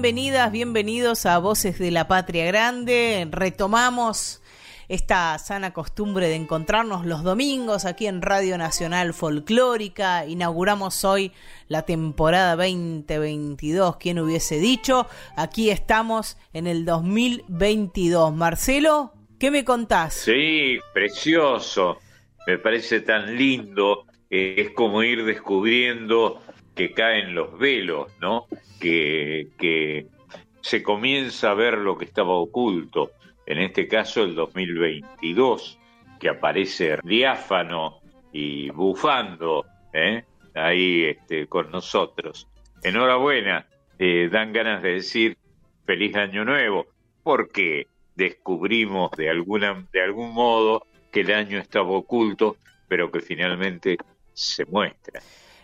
Bienvenidas, bienvenidos a Voces de la Patria Grande. Retomamos esta sana costumbre de encontrarnos los domingos aquí en Radio Nacional Folclórica. Inauguramos hoy la temporada 2022, ¿quién hubiese dicho? Aquí estamos en el 2022. Marcelo, ¿qué me contás? Sí, precioso. Me parece tan lindo. es como ir descubriendo que caen los velos, ¿no? que, se comienza a ver lo que estaba oculto, en este caso el 2022, que aparece diáfano y bufando ¿eh? ahí este, con nosotros. Enhorabuena, eh, dan ganas de decir feliz año nuevo, porque descubrimos de, alguna, de algún modo que el año estaba oculto, pero que finalmente se muestra.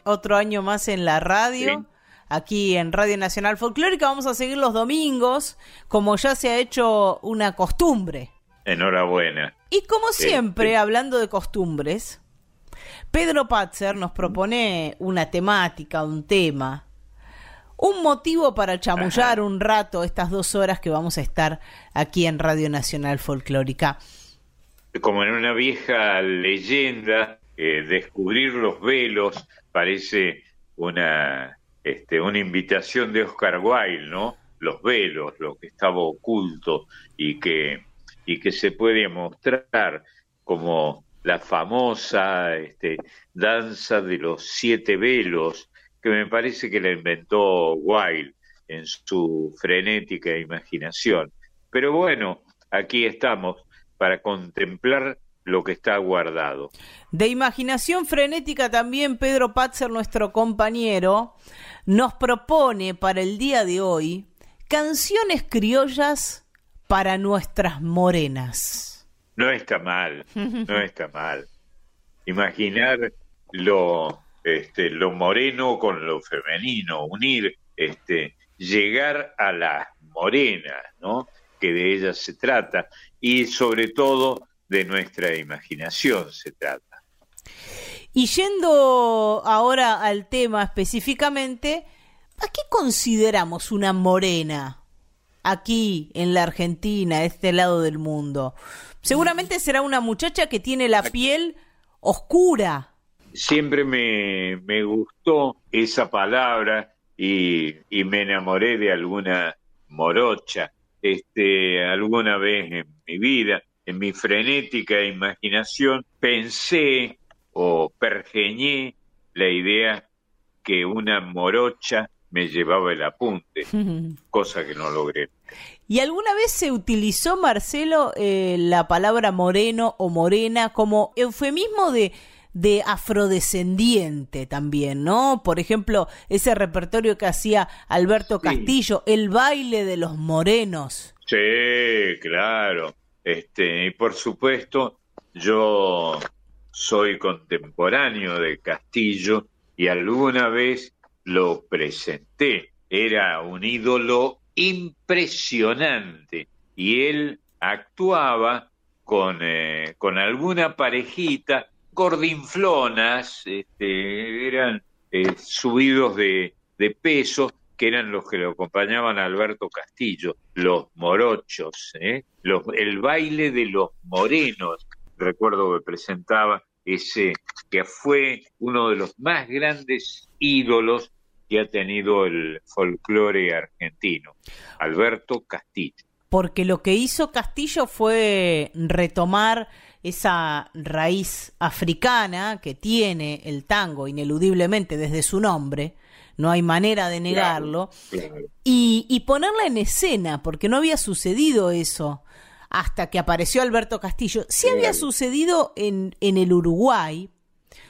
Otro año más en la radio aquí en Radio Nacional Folclórica. Vamos a seguir los domingos, como ya se ha hecho una costumbre. Enhorabuena. Y como siempre, hablando de costumbres, Pedro Patzer nos propone una temática, un tema, un motivo para chamullar un rato estas dos horas que vamos a estar aquí en Radio Nacional Folclórica. Como en una vieja leyenda, eh, descubrir los velos parece una este, una invitación de Oscar Wilde, ¿no? Los velos, lo que estaba oculto y que, y que se puede mostrar como la famosa este, danza de los siete velos, que me parece que la inventó Wilde en su frenética imaginación. Pero bueno, aquí estamos para contemplar lo que está guardado. De imaginación frenética también Pedro Patzer, nuestro compañero, nos propone para el día de hoy canciones criollas para nuestras morenas. No está mal, no está mal. Imaginar lo, este, lo moreno con lo femenino, unir, este, llegar a las morenas, ¿no? Que de ellas se trata y sobre todo de nuestra imaginación se trata. Y yendo ahora al tema específicamente, ¿a qué consideramos una morena aquí en la Argentina, este lado del mundo? Seguramente será una muchacha que tiene la piel oscura. Siempre me, me gustó esa palabra y, y, me enamoré de alguna morocha este, alguna vez en mi vida. En mi frenética imaginación pensé o pergeñé la idea que una morocha me llevaba el apunte, cosa que no logré. ¿Y alguna vez se utilizó, Marcelo, eh, la palabra moreno o morena como eufemismo de, de afrodescendiente también, ¿no? Por ejemplo, ese repertorio que hacía Alberto Castillo, el baile de los morenos. Sí, claro. Este, y por supuesto, yo soy contemporáneo de Castillo y alguna vez lo presenté. Era un ídolo impresionante y él actuaba con, eh, con alguna parejita, gordinflonas, este, eran eh, subidos de, de peso, que eran los que le acompañaban a Alberto Castillo, los morochos, ¿eh? el baile de los morenos, recuerdo que presentaba ese que fue uno de los más grandes ídolos que ha tenido el folclore argentino, Alberto Castillo. Porque lo que hizo Castillo fue retomar esa raíz africana que tiene el tango ineludiblemente desde su nombre, no hay manera de negarlo, Y, y, ponerla en escena, porque no había sucedido eso hasta que apareció Alberto Castillo. Sí había sucedido en, en el Uruguay,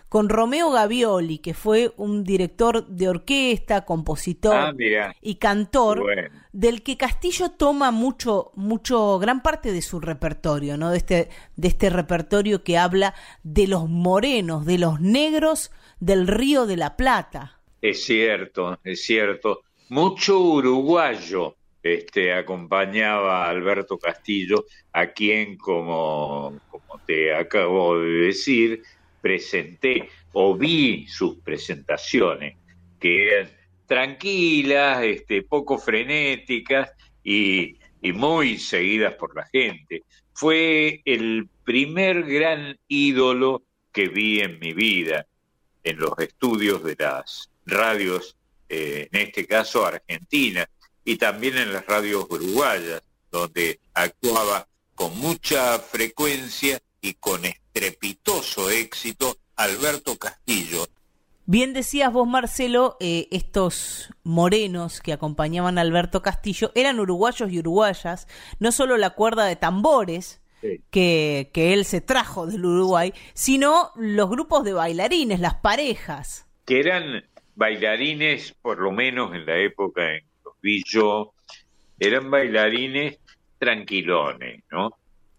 con Romeo Gavioli, que fue un director de orquesta, compositor ah, y cantor, del que Castillo toma mucho, mucho, gran parte de su repertorio, ¿no? De este, de este repertorio que habla de los morenos, de los negros del Río de la Plata. Es cierto, es cierto. Mucho uruguayo este, acompañaba a Alberto Castillo, a quien, como, te acabo de decir, presenté o vi sus presentaciones, que eran tranquilas, este, poco frenéticas y, y muy seguidas por la gente. Fue el primer gran ídolo que vi en mi vida en los estudios de las radios, eh, en este caso Argentina, y también en las radios uruguayas, donde actuaba con mucha frecuencia y con estrepitoso éxito Alberto Castillo. Bien decías vos, Marcelo, eh, estos morenos que acompañaban a Alberto Castillo eran uruguayos y uruguayas, no solo la cuerda de tambores que, que él se trajo del Uruguay, sino los grupos de bailarines, las parejas. Que eran bailarines, por lo menos en la época en que los vi yo, eran bailarines tranquilones, ¿no?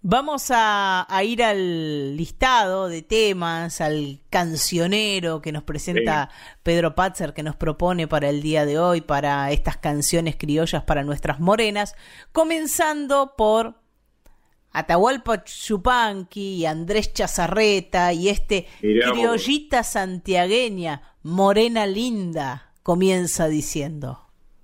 Vamos a, ir al listado de temas, al cancionero que nos presenta Pedro Patzer, que nos propone para el día de hoy, para estas canciones criollas para nuestras morenas, comenzando por Atahualpa Chupanqui y Andrés Chazarreta y este criollita santiagueña, morena linda, comienza diciendo.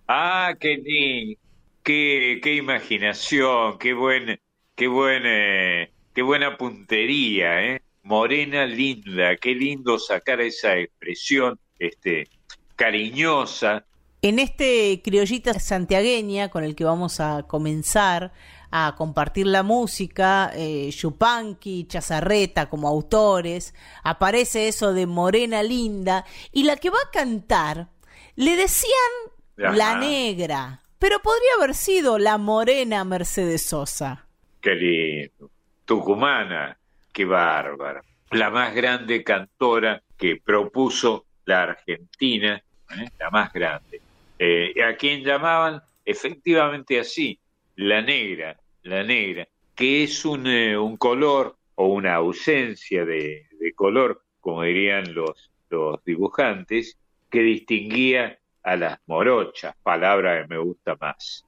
Ah, qué, qué, qué imaginación, qué buen Qué buena, qué buena puntería, ¿eh? Morena linda, qué lindo sacar esa expresión este, cariñosa. En este criollita santiagueña con el que vamos a comenzar a compartir la música, eh, Yupanqui, Chazarreta como autores, aparece eso de Morena Linda, y la que va a cantar, le decían la negra, pero podría haber sido la morena Mercedes Sosa. Qué lindo. Tucumana, qué bárbara. La más grande cantora que propuso la Argentina, ¿eh? la más grande. Eh, a quien llamaban efectivamente así, la negra, la negra, que es un, eh, un color o una ausencia de, de, color, como dirían los, los dibujantes, que distinguía a las morochas, palabra que me gusta más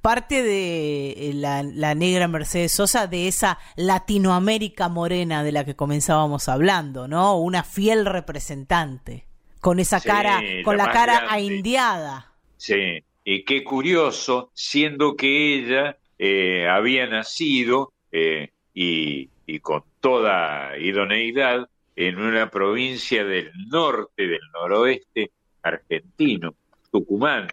parte de eh, la, negra Mercedes Sosa, de esa Latinoamérica morena de la que comenzábamos hablando, ¿no? Una fiel representante, con esa cara, con la, cara aindiada. Sí, y qué curioso, siendo que ella eh, había nacido eh, y, y con toda idoneidad en una provincia del norte, del noroeste argentino, Tucumán,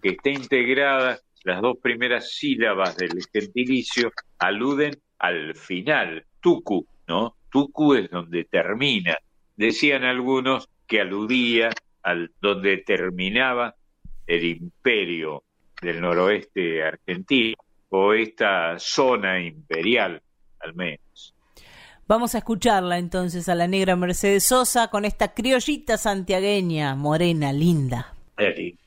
que está integrada las dos primeras sílabas del gentilicio aluden al final, tucu, ¿no? Tucu es donde termina. Decían algunos que aludía al donde terminaba el imperio del noroeste argentino o esta zona imperial al menos. Vamos a escucharla entonces a la negra Mercedes Sosa con esta criollita santiagueña, morena, linda. a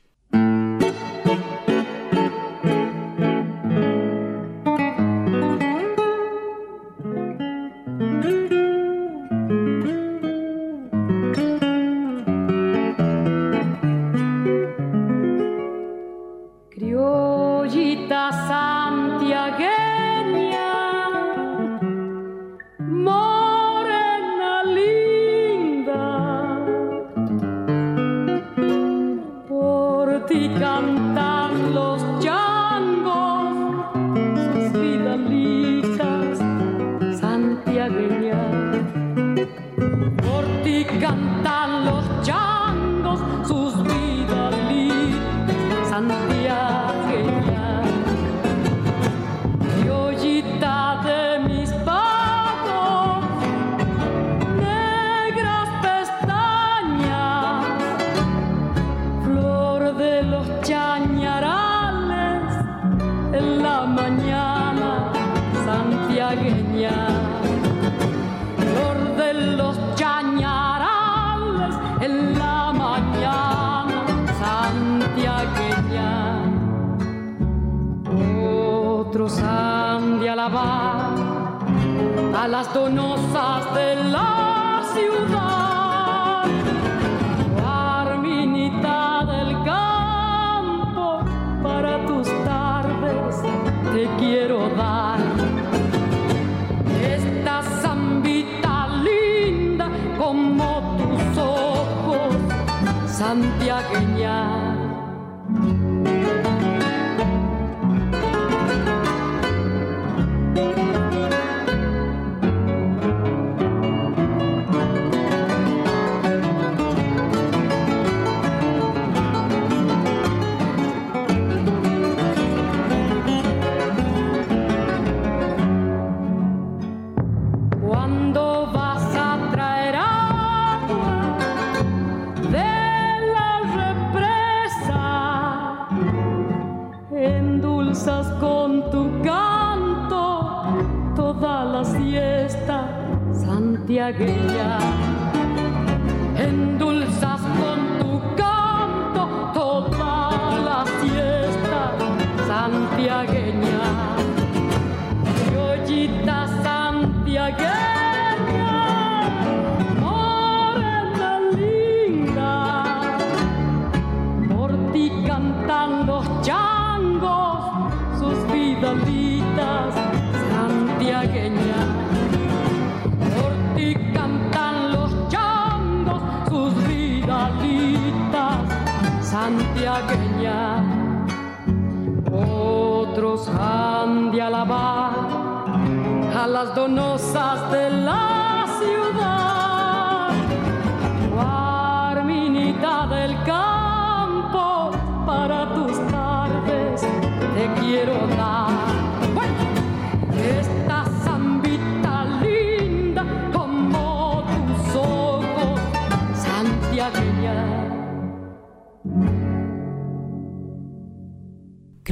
santiagueña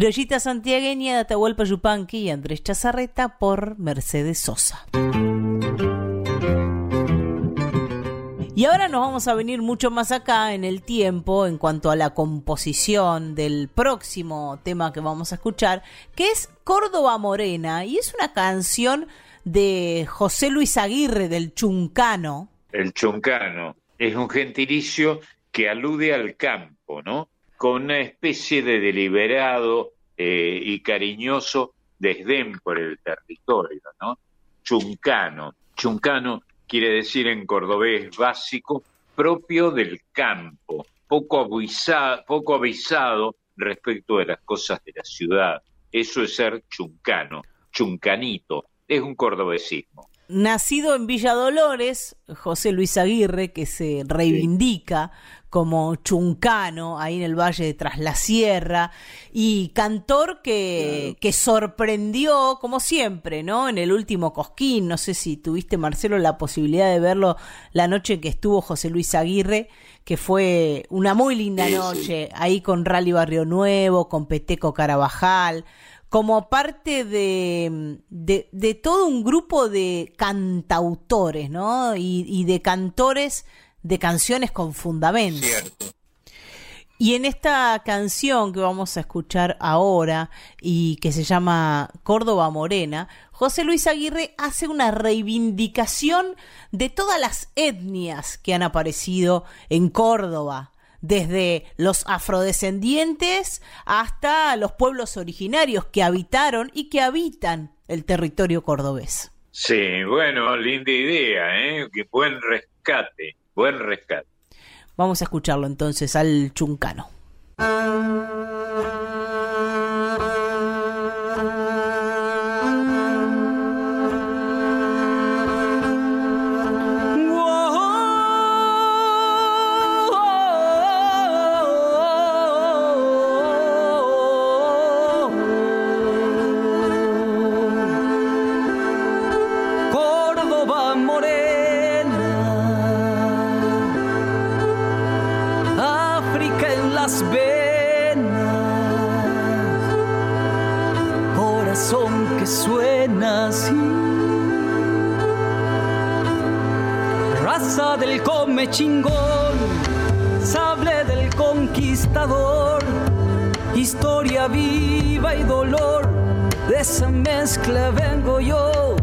Criollita santiagueña de Atahualpa Yupanqui y Andrés Chazarreta por Mercedes Sosa. Y ahora nos vamos a venir mucho más acá en el tiempo en cuanto a la composición del próximo tema que vamos a escuchar, que es Córdoba Morena, y es una canción de José Luis Aguirre del Chuncano. El Chuncano es un gentilicio que alude al campo, ¿no? Con una especie de deliberado eh, y cariñoso desdén por el territorio, ¿no? Chuncano. Chuncano quiere decir en cordobés básico, propio del campo, poco poco avisado respecto de las cosas de la ciudad. Eso es ser chuncano, chuncanito, es un cordobesismo. Nacido en Villa Dolores, José Luis Aguirre, que se reivindica como Chuncano, ahí en el Valle de Tras la Sierra, y cantor que, que sorprendió, como siempre, ¿no? En el último Cosquín, no sé si tuviste, Marcelo, la posibilidad de verlo la noche que estuvo José Luis Aguirre, que fue una muy linda noche, ahí con Rally Barrio Nuevo, con Peteco Carabajal, como parte de, de, todo un grupo de cantautores, ¿no? Y, y de cantores de canciones con fundamento. Y en esta canción que vamos a escuchar ahora y que se llama Córdoba Morena, José Luis Aguirre hace una reivindicación de todas las etnias que han aparecido en Córdoba, desde los afrodescendientes hasta los pueblos originarios que habitaron y que habitan el territorio cordobés. Sí, bueno, linda idea, ¿eh? Qué buen rescate. Buen rescate. Vamos a escucharlo entonces al chuncano. Chingón, sable del conquistador, historia viva y dolor, de esa mezcla vengo yo,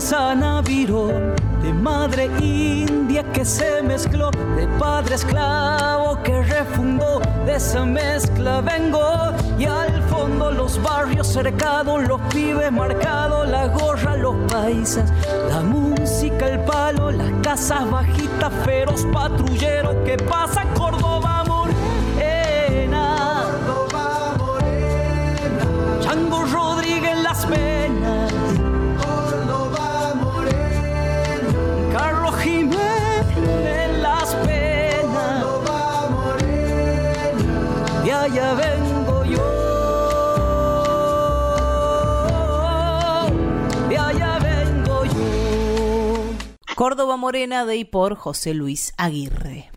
danza navirón de madre india que se mezcló, de padre esclavo que refundó, de esa mezcla vengo y al fondo los barrios cercados, los pibes marcados, la gorra, los paisas, la música, el palo, las casas bajitas, feroz patrullero que pasa Córdoba Córdoba Morena de y por José Luis Aguirre.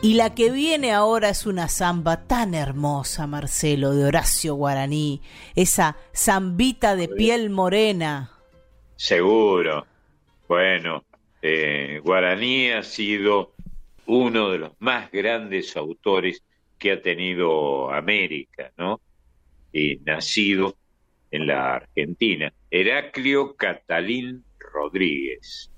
Y la que viene ahora es una samba tan hermosa, Marcelo, de Horacio Guaraní, esa zambita de piel morena. Seguro. Bueno, eh, Guaraní ha sido uno de los más grandes autores que ha tenido América, ¿no? Y nacido en la Argentina. Heraclio Catalín Rodríguez.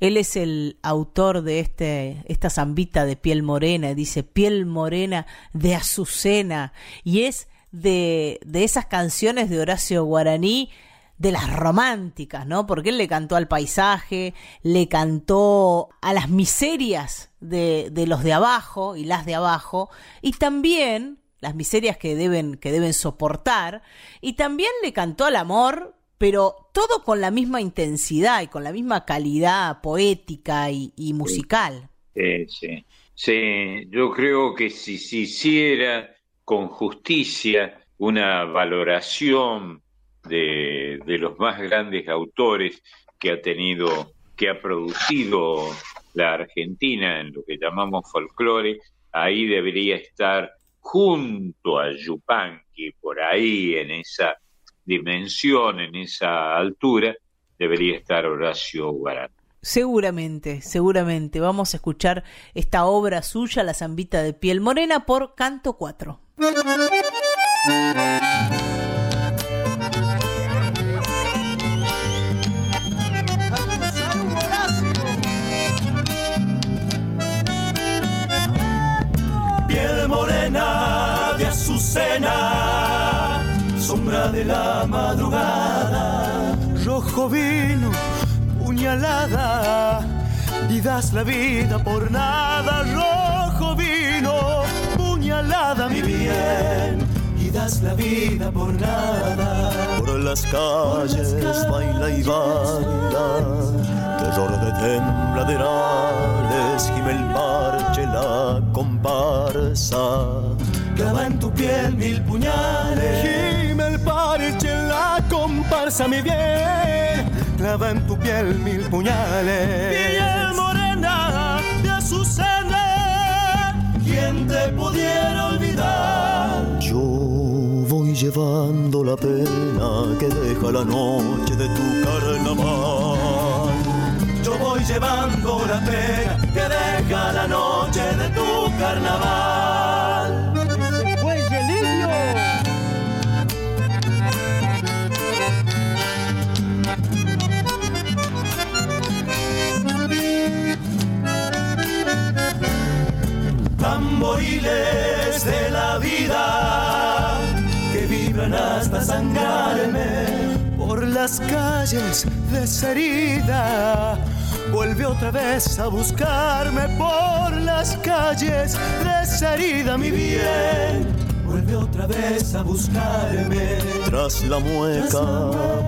Él es el autor de este, esta zambita de piel morena, dice piel morena de Azucena, y es de, de esas canciones de Horacio Guaraní, de las románticas, ¿no? Porque él le cantó al paisaje, le cantó a las miserias de, de los de abajo y las de abajo, y también las miserias que deben, que deben soportar, y también le cantó al amor, pero todo con la misma intensidad y con la misma calidad poética y, y musical. Sí, sí. Sí, yo creo que si se hiciera con justicia una valoración de, de los más grandes autores que ha tenido, que ha producido la Argentina en lo que llamamos folclore, ahí debería estar junto a Yupanqui, por ahí en esa dimensión, en esa altura, debería estar Horacio Guarán. Seguramente, seguramente. Vamos a escuchar esta obra suya, La Zambita de Piel Morena, por Canto 4. De la madrugada, rojo vino, puñalada, y das la vida por nada, rojo vino, puñalada, mi bien, y das la vida por nada. Por las calles baila y baila, terror de tembladerales, gime el parche, la comparsa. Clava en tu piel mil puñales. El parche, la comparsa, mi bien. Clava en tu piel mil puñales. Piel morena de azucena. ¿Quién te pudiera olvidar? Yo voy llevando la pena que deja la noche de tu carnaval. Yo voy llevando la pena que deja la noche de tu carnaval. Tamboriles de la vida que vibran hasta sangrarme por las calles desherida. Vuelve otra vez a buscarme por las calles desherida, mi bien. Vuelve otra vez a buscarme. Tras la mueca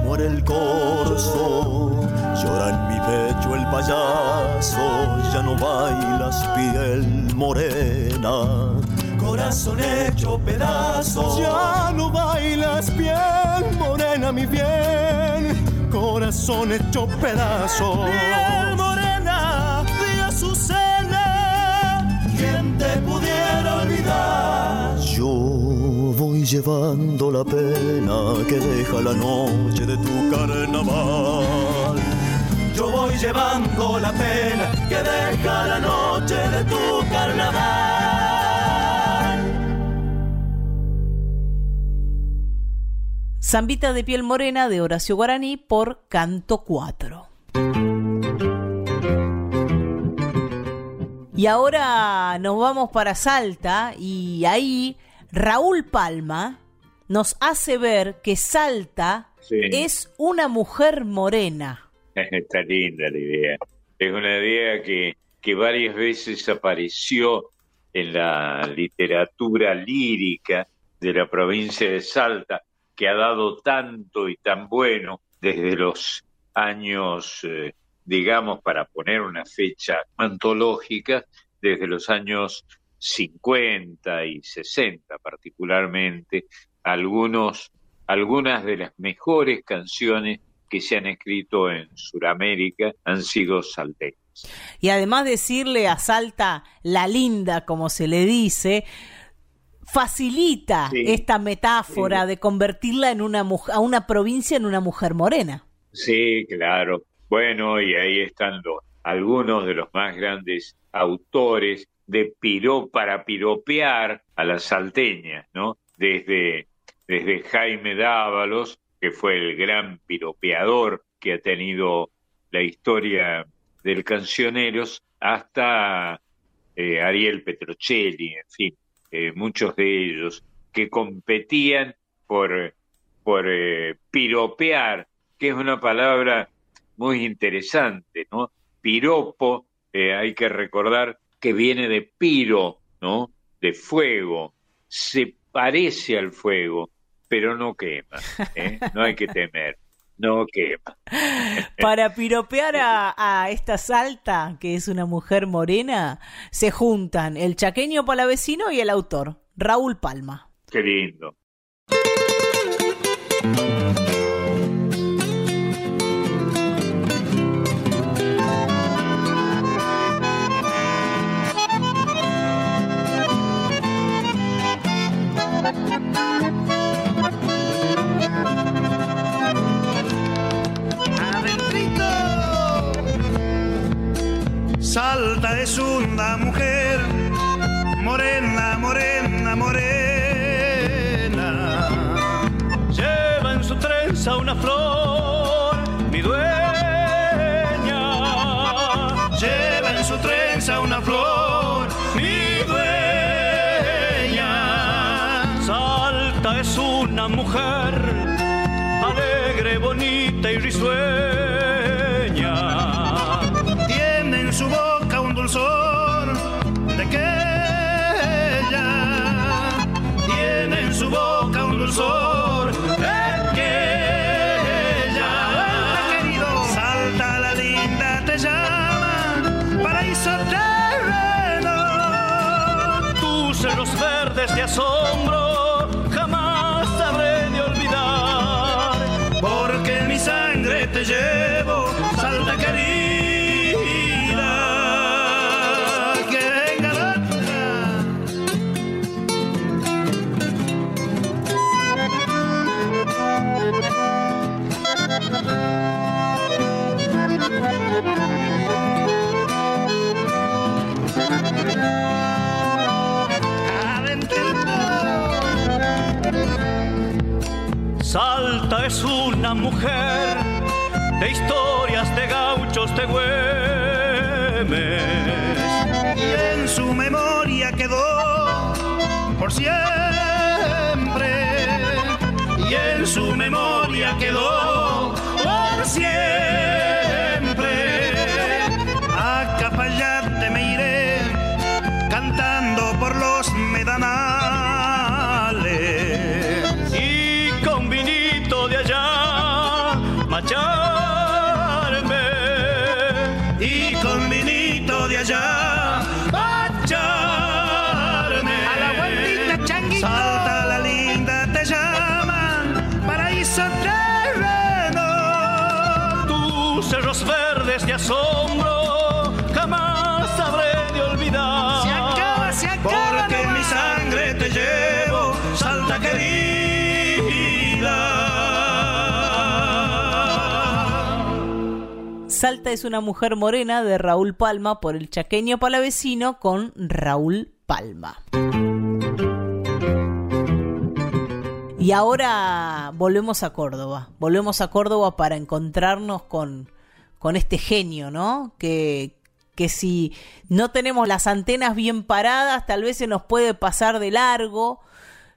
muere el corzo. Llora en mi pecho el payaso. Ya no bailas piel morena. Corazón hecho pedazos. Ya no bailas piel morena, mi bien. Corazón hecho pedazos. Piel morena de Azucena. ¿Quién te pudiera olvidar? Yo voy llevando la pena que deja la noche de tu carnaval. Yo voy llevando la pena que deja la noche de tu carnaval. Zambita de piel morena de Horacio Guaraní por Canto 4. Y ahora nos vamos para Salta y ahí Raúl Palma nos hace ver que Salta es una mujer morena. Está linda la idea. Es una idea que, que varias veces apareció en la literatura lírica de la provincia de Salta, que ha dado tanto y tan bueno desde los años, eh, digamos, para poner una fecha antológica, desde los años 50 y 60 particularmente, algunos, algunas de las mejores canciones que se han escrito en Sudamérica han sido salteñas. Y además decirle a Salta la linda, como se le dice, facilita esta metáfora de convertirla en una a una provincia en una mujer morena. Sí, claro. Bueno, y ahí están los, algunos de los más grandes autores de piro para piropear a las salteñas, ¿no? Desde, desde Jaime Dávalos, que fue el gran piropeador que ha tenido la historia del Cancioneros, hasta eh, Ariel Petrocelli, en fin, eh, muchos de ellos que competían por, por eh, piropear, que es una palabra muy interesante, ¿no? Piropo, hay que recordar que viene de piro, ¿no? De fuego, se parece al fuego, pero no quema, ¿eh? no hay que temer, no quema. Para piropear a, a, esta Salta, que es una mujer morena, se juntan el chaqueño palavecino y el autor, Raúl Palma. Qué lindo. Salta es una mujer morena, morena, morena. Lleva en su trenza una flor, mi dueña. Lleva en su trenza una flor, mi dueña. Salta es una mujer alegre, bonita y risueña dulzor de que ella querido. Salta la linda te llama paraíso terreno tus cerros verdes de asombro jamás sabré de olvidar porque mi sangre te llevo es una mujer de historias de gauchos de Güemes. Y en su memoria quedó por siempre. Y en su memoria quedó por siempre. Salta es una mujer morena de Raúl Palma por el chaqueño palavecino con Raúl Palma. Y ahora volvemos a Córdoba, volvemos a Córdoba para encontrarnos con, con este genio, ¿no? Que, que si no tenemos las antenas bien paradas, tal vez se nos puede pasar de largo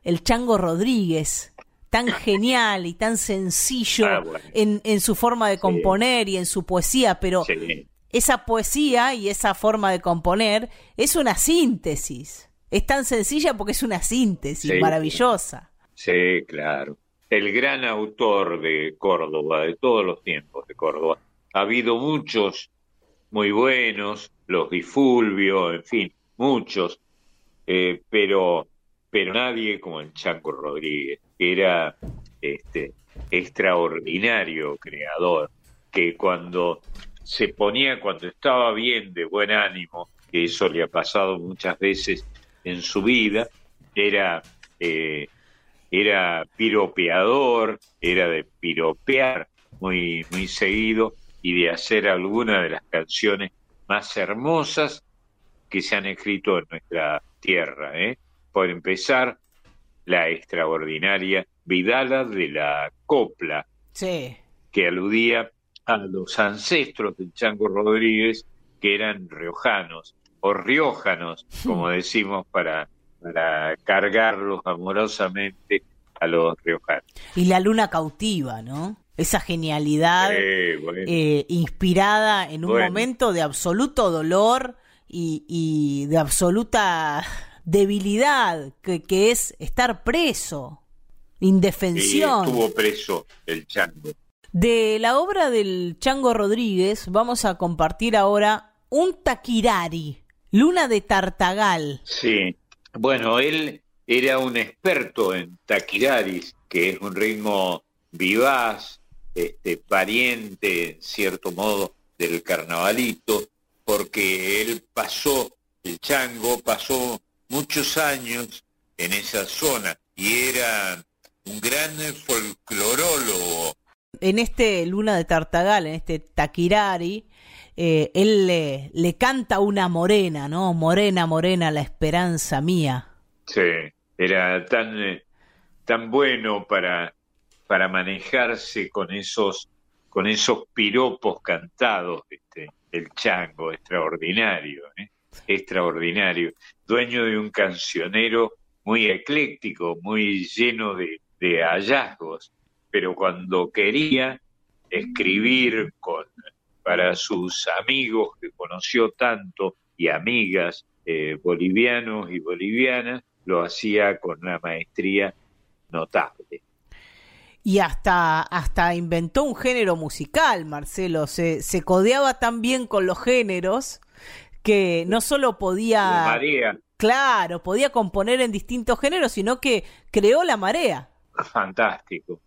el Chango Rodríguez, tan genial y tan sencillo Ah, bueno. en, en su forma de Sí. componer y en su poesía, pero Sí. esa poesía y esa forma de componer es una síntesis. Es tan sencilla porque es una síntesis Sí. maravillosa. Sí, claro. El gran autor de Córdoba, de todos los tiempos de Córdoba. Ha habido muchos muy buenos, los Di Fulvio, en fin, muchos, eh, pero, pero nadie como el Chanco Rodríguez, era este extraordinario creador, que cuando se ponía, cuando estaba bien, de buen ánimo, que eso le ha pasado muchas veces en su vida, era eh, era piropeador, era de piropear muy, muy seguido y de hacer algunas de las canciones más hermosas que se han escrito en nuestra tierra. ¿eh? Por empezar, la extraordinaria Vidala de la Copla, Sí. que aludía a los ancestros del Chango Rodríguez, que eran riojanos o riójanos, como decimos para, para cargarlos amorosamente a los riojanos. Y la luna cautiva, ¿no? Esa genialidad Eh, bueno, eh, inspirada en un Bueno. momento de absoluto dolor y, y de absoluta debilidad, que, que es estar preso, indefensión. estuvo preso el Chango. De la obra del Chango Rodríguez vamos a compartir ahora un taquirari, Luna de Tartagal. Sí, bueno, él era un experto en taquiraris, que es un ritmo vivaz, este, pariente, en cierto modo, del carnavalito, porque él pasó, el chango pasó muchos años en esa zona y era un gran folclorólogo. En este Luna de Tartagal, en este taquirari, eh, él le, le canta una morena, ¿no? Morena, morena, la esperanza mía. Sí, era tan, eh, tan bueno para, para manejarse con esos, con esos piropos cantados, este, el chango, extraordinario, ¿eh? Extraordinario, dueño de un cancionero muy ecléctico, muy lleno de, hallazgos, pero cuando quería escribir con, para sus amigos que conoció tanto y amigas eh, bolivianos y bolivianas, lo hacía con una maestría notable. Y hasta, hasta inventó un género musical, Marcelo. Se, se codeaba tan bien con los géneros que no solo podía, marea, claro, podía componer en distintos géneros, sino que creó la marea. fantástico,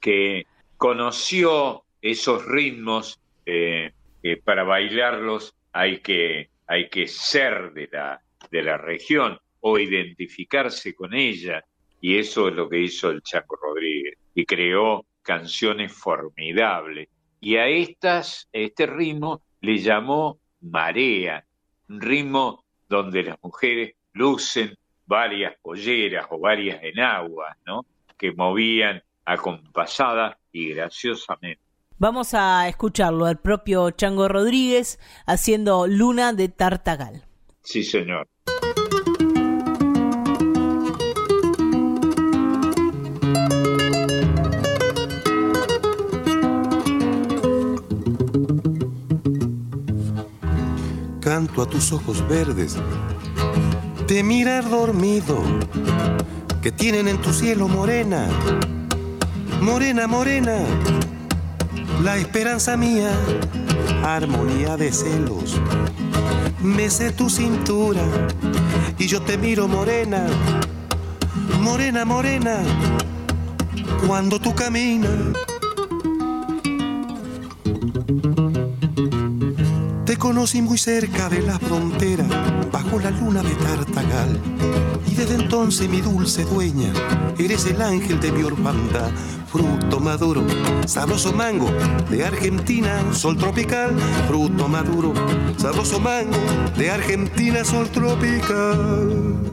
que conoció esos ritmos eh, que para bailarlos hay que, hay que ser de la, de la región o identificarse con ella, y eso es lo que hizo el Chaco Rodríguez, y creó canciones formidables. Y a estas, este ritmo le llamó marea, ritmo donde las mujeres lucen varias polleras o varias enaguas, ¿no? que movían acompasada y graciosamente. Vamos a escucharlo al propio Chango Rodríguez haciendo Luna de Tartagal. Sí, señor. A tus ojos verdes de mirar dormido que tienen en tu cielo morena, morena, morena, la esperanza mía, armonía de celos. Mece tu cintura y yo te miro morena, morena, morena, cuando tú caminas. Te conocí muy cerca de la frontera, bajo la luna de Tartagal. Y desde entonces, mi dulce dueña, eres el ángel de mi orfandad. Fruto maduro, sabroso mango, de Argentina, sol tropical. Fruto maduro, sabroso mango, de Argentina, sol tropical.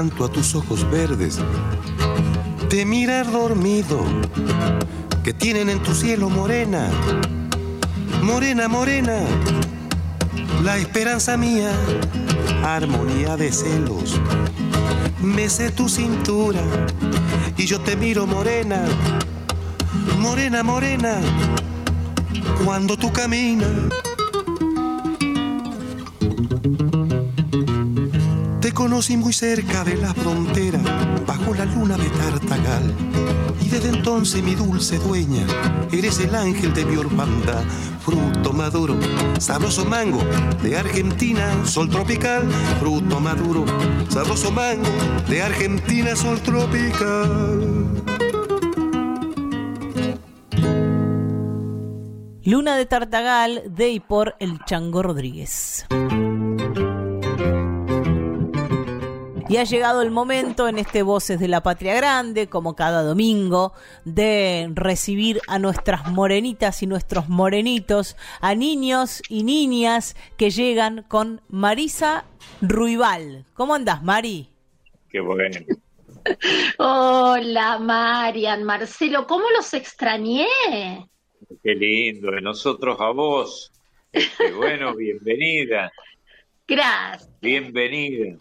A tus ojos verdes de mirar dormido que tienen en tu cielo morena, morena, morena, la esperanza mía, armonía de celos. Mece tu cintura y yo te miro morena, morena, morena, cuando tú caminas. Conocí muy cerca de la frontera, bajo la luna de Tartagal. Y desde entonces mi dulce dueña, eres el ángel de mi orfandad. Fruto maduro, sabroso mango, de Argentina, sol tropical. Fruto maduro, sabroso mango, de Argentina, sol tropical. Luna de Tartagal de y por el Chango Rodríguez. Y ha llegado el momento en este Voces de la Patria Grande, como cada domingo, de recibir a nuestras morenitas y nuestros morenitos, a niños y niñas que llegan con Marisa Ruibal. ¿Cómo andás, Mari? Qué bueno. Hola, Marian, Marcelo, ¿cómo los extrañé? Qué lindo. De nosotros a vos. Qué bueno, bienvenida. Gracias. Bienvenida.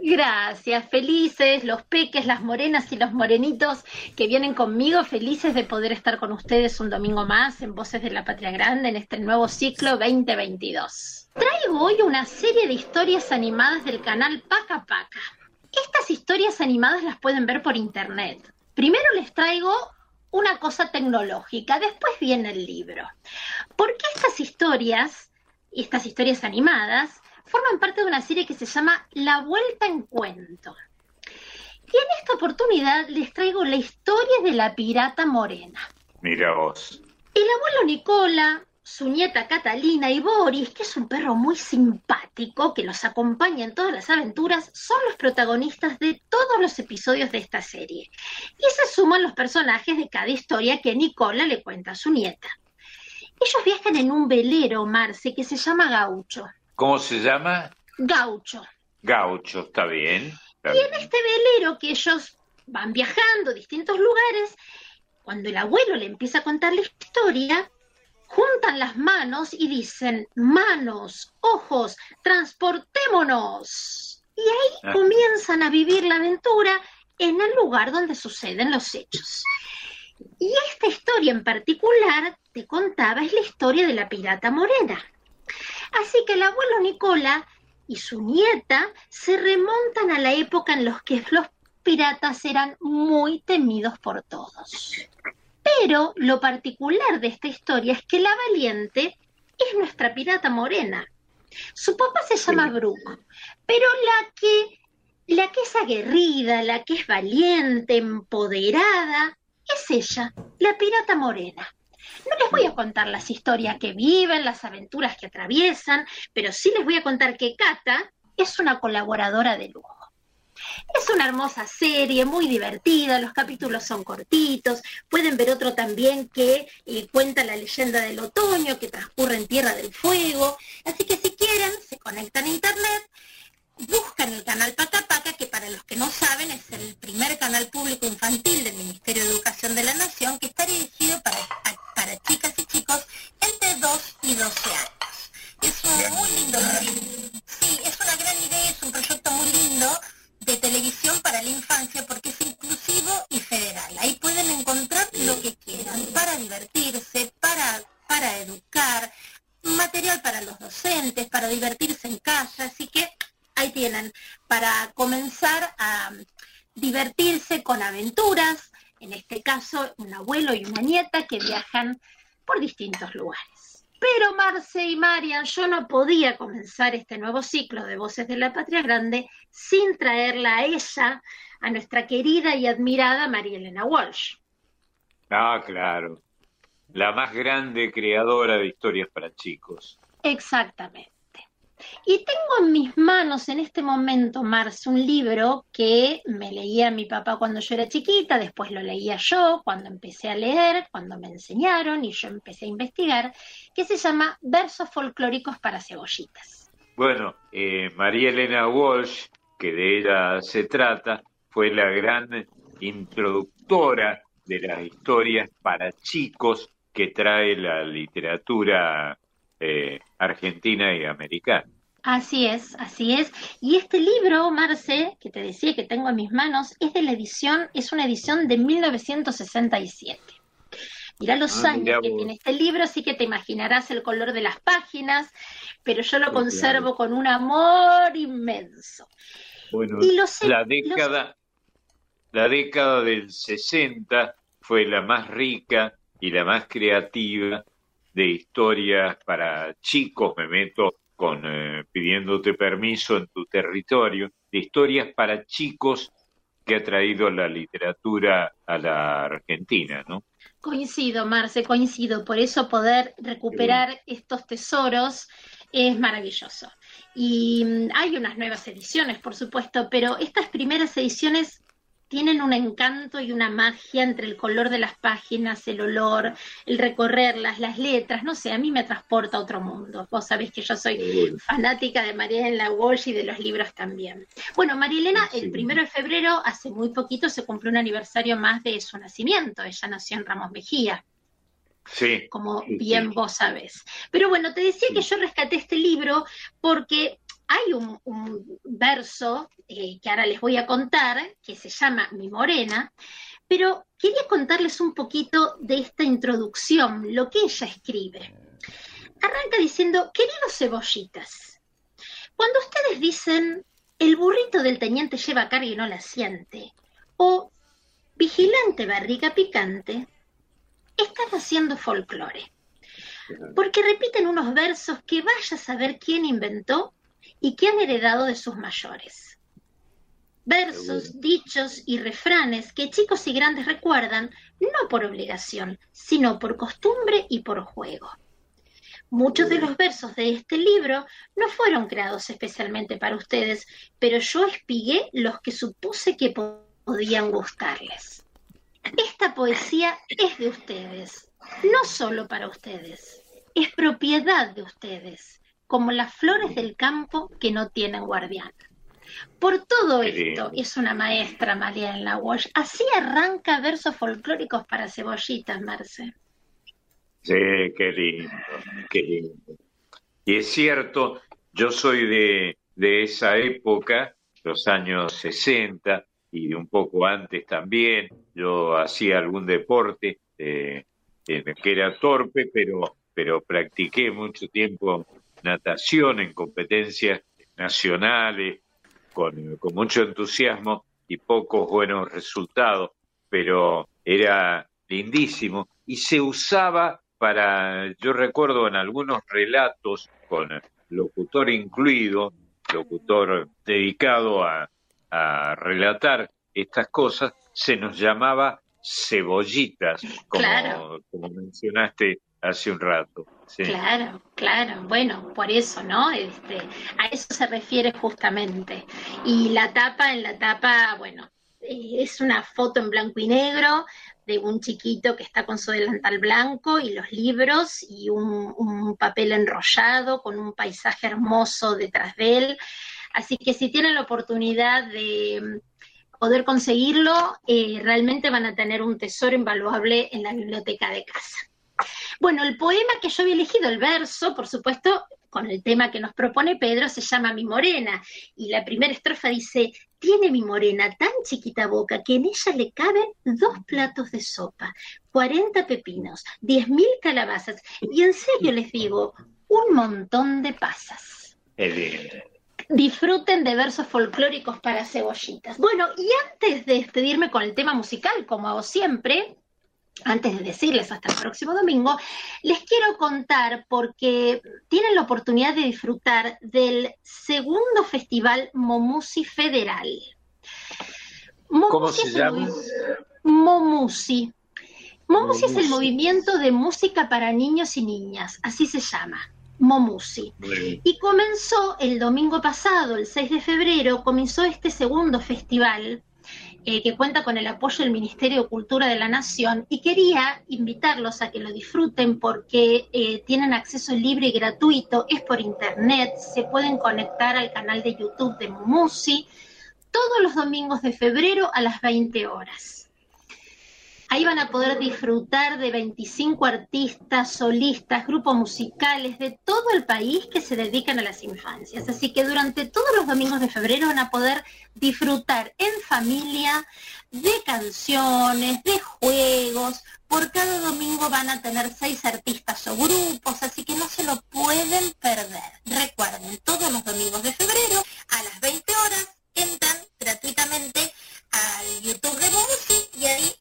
Gracias, felices los peques, las morenas y los morenitos que vienen conmigo, felices de poder estar con ustedes un domingo más en Voces de la Patria Grande en este nuevo ciclo 2022. Traigo hoy una serie de historias animadas del canal Paca Paca. Estas historias animadas las pueden ver por internet. Primero les traigo una cosa tecnológica, después viene el libro. Porque estas historias, estas historias animadas, forman parte de una serie que se llama La Vuelta en Cuento. Y en esta oportunidad les traigo la historia de la pirata morena. Mira vos. El abuelo Nicola, su nieta Catalina y Boris, que es un perro muy simpático que los acompaña en todas las aventuras, son los protagonistas de todos los episodios de esta serie. Y se suman los personajes de cada historia que Nicola le cuenta a su nieta. Ellos viajan en un velero, Marce, que se llama Gaucho. ¿Cómo se llama? Gaucho. Gaucho, está bien. está Y en bien. este velero que ellos van viajando a distintos lugares, cuando el abuelo le empieza a contar la historia, juntan las manos y dicen, manos, ojos, transportémonos. Y ahí Ah. comienzan a vivir la aventura en el lugar donde suceden los hechos. Y esta historia en particular, te contaba, es la historia de la pirata morena. Así que el abuelo Nicola y su nieta se remontan a la época en los que los piratas eran muy temidos por todos. Pero lo particular de esta historia es que la valiente es nuestra pirata morena. Su papá se llama Brooke, pero la que, la que es aguerrida, la que es valiente, empoderada, es ella, la pirata morena. No les voy a contar las historias que viven, las aventuras que atraviesan, pero sí les voy a contar que Cata es una colaboradora de lujo. Es una hermosa serie, muy divertida, los capítulos son cortitos, pueden ver otro también que eh, cuenta la leyenda del otoño, que transcurre en Tierra del Fuego, así que si quieren, se conectan a internet, buscan el canal Paca Paca, que para los que no saben es el primer canal público infantil del Ministerio de Educación de la Nación, que está dirigido para, para chicas y chicos entre 2 y 12 años. Es un muy lindo. Sí, es una gran idea, es un proyecto muy lindo de televisión para la infancia porque es inclusivo y federal. Ahí pueden encontrar lo que quieran para divertirse, para, para educar, material para los docentes, para divertirse en casa, así que ahí tienen para comenzar a divertirse con aventuras, en este caso un abuelo y una nieta que viajan por distintos lugares. Pero Marce y Marian, yo no podía comenzar este nuevo ciclo de Voces de la Patria Grande sin traerla a ella, a nuestra querida y admirada María Elena Walsh. Ah, claro. La más grande creadora de historias para chicos. Exactamente. Y tengo en mis manos en este momento, Marce, un libro que me leía mi papá cuando yo era chiquita, después lo leía yo cuando empecé a leer, cuando me enseñaron y yo empecé a investigar, que se llama Versos folclóricos para cebollitas. Bueno, eh, María Elena Walsh que de ella se trata, fue la gran introductora de las historias para chicos que trae la literatura eh, argentina y americana. Así es, así es. Y este libro, Marce, que te decía que tengo en mis manos, es de la edición, es una edición de 1967. Mirá los Ah, años mirá que tiene este libro, así que te imaginarás el color de las páginas, pero yo lo conservo con un amor inmenso. Bueno, Y los- la los- década, la década del 60 fue la más rica y la más creativa de historias para chicos, me meto con eh, pidiéndote permiso en tu territorio, de historias para chicos que ha traído la literatura a la Argentina, ¿no? Coincido, Marce, coincido. Por eso poder recuperar estos tesoros es maravilloso. Y mm, hay unas nuevas ediciones, por supuesto, pero estas primeras ediciones tienen un encanto y una magia entre el color de las páginas, el olor, el recorrerlas, las letras, no sé, a mí me transporta a otro mundo. Vos sabés que yo soy fanática de María Elena Walsh y de los libros también. Bueno, María Elena, Sí. el primero de febrero, hace muy poquito, se cumplió un aniversario más de su nacimiento. Ella nació en Ramos Mejía, Sí, como bien sí. vos sabés. Pero bueno, te decía que yo rescaté este libro porque hay un, un verso eh, que ahora les voy a contar, que se llama Mi Morena, pero quería contarles un poquito de esta introducción, lo que ella escribe. Arranca diciendo, queridos cebollitas, cuando ustedes dicen, el burrito del teniente lleva carga y no la siente, o vigilante barriga picante, están haciendo folclore. Porque repiten unos versos que vaya a saber quién inventó y que han heredado de sus mayores. Versos, dichos y refranes que chicos y grandes recuerdan no por obligación, sino por costumbre y por juego. Muchos de los versos de este libro no fueron creados especialmente para ustedes, pero yo espigué los que supuse que po- podían gustarles. Esta poesía es de ustedes, no solo para ustedes, es propiedad de ustedes, como las flores del campo que no tienen guardián. Por todo esto, es una maestra María en la Walsh. Así arranca versos folclóricos para cebollitas, Marce. Sí, qué lindo, qué lindo. Y es cierto, yo soy de, de esa época, los años 60 y de un poco antes también. Yo hacía algún deporte eh, el que era torpe, pero, pero practiqué mucho tiempo natación en competencias nacionales con, con mucho entusiasmo y pocos buenos resultados, pero era lindísimo y se usaba para, yo recuerdo en algunos relatos con locutor incluido, locutor dedicado a, a relatar estas cosas, se nos llamaba cebollitas, como, Claro. como mencionaste hace un rato. Claro, claro, bueno, por eso, ¿no? Este, a eso se refiere justamente. Y la tapa, en la tapa, bueno, eh, es una foto en blanco y negro de un chiquito que está con su delantal blanco y los libros y un, un papel enrollado con un paisaje hermoso detrás de él. Así que si tienen la oportunidad de mm, poder conseguirlo, eh, realmente van a tener un tesoro invaluable en la biblioteca de casa. Bueno, el poema que yo había elegido, el verso, por supuesto, con el tema que nos propone Pedro, se llama Mi Morena. Y la primera estrofa dice, tiene mi morena tan chiquita boca que en ella le caben dos platos de sopa, 40 pepinos, 10.000 calabazas y en serio les digo, un montón de pasas. Lindo. Disfruten de versos folclóricos para cebollitas. Bueno, y antes de despedirme con el tema musical, como hago siempre, antes de decirles hasta el próximo domingo, les quiero contar porque tienen la oportunidad de disfrutar del segundo festival Momusi Federal. Momusi ¿Cómo se llama? Momusi. Momusi es el movimiento de música para niños y niñas, así se llama. Momusi. Y comenzó el domingo pasado, el 6 de febrero, comenzó este segundo festival eh, que cuenta con el apoyo del Ministerio de Cultura de la Nación y quería invitarlos a que lo disfruten porque eh, tienen acceso libre y gratuito, es por internet, se pueden conectar al canal de YouTube de Mumusi todos los domingos de febrero a las 20 horas. Ahí van a poder disfrutar de 25 artistas, solistas, grupos musicales de todo el país que se dedican a las infancias. Así que durante todos los domingos de febrero van a poder disfrutar en familia de canciones, de juegos. Por cada domingo van a tener seis artistas o grupos, así que no se lo pueden perder. Recuerden, todos los domingos de febrero a las 20 horas entran gratuitamente al YouTube de Bobusi y ahí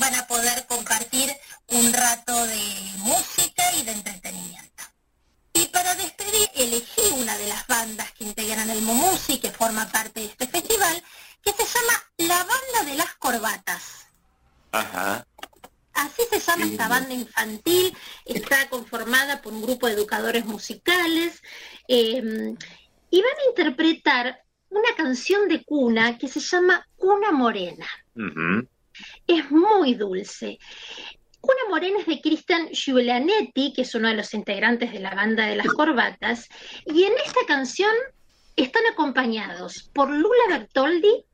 van a poder compartir un rato de música y de entretenimiento. Y para despedir elegí una de las bandas que integran el Momusi, que forma parte de este festival, que se llama La Banda de las Corbatas. Ajá. Así se llama esta banda infantil, está conformada por un grupo de educadores musicales eh, y van a interpretar una canción de cuna que se llama Cuna Morena. Ujú. Es muy dulce. Cuna Morena es de Cristian Giulianetti, que es uno de los integrantes de la banda de las corbatas, y en esta canción están acompañados por Lula Bertoldi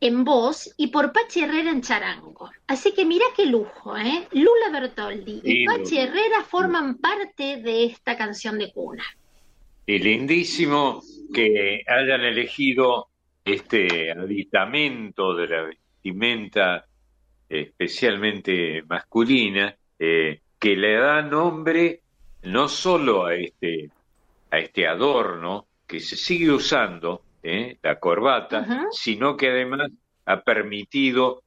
en voz y por Pachi Herrera en charango. Así que mira qué lujo, ¿eh? Lula Bertoldi y Pachi Lula. Herrera forman parte de esta canción de cuna. Y lindísimo que hayan elegido este aditamento de la vestimenta especialmente masculina, eh, que le da nombre no solo a este, a este adorno que se sigue usando, eh, la corbata, sino que además ha permitido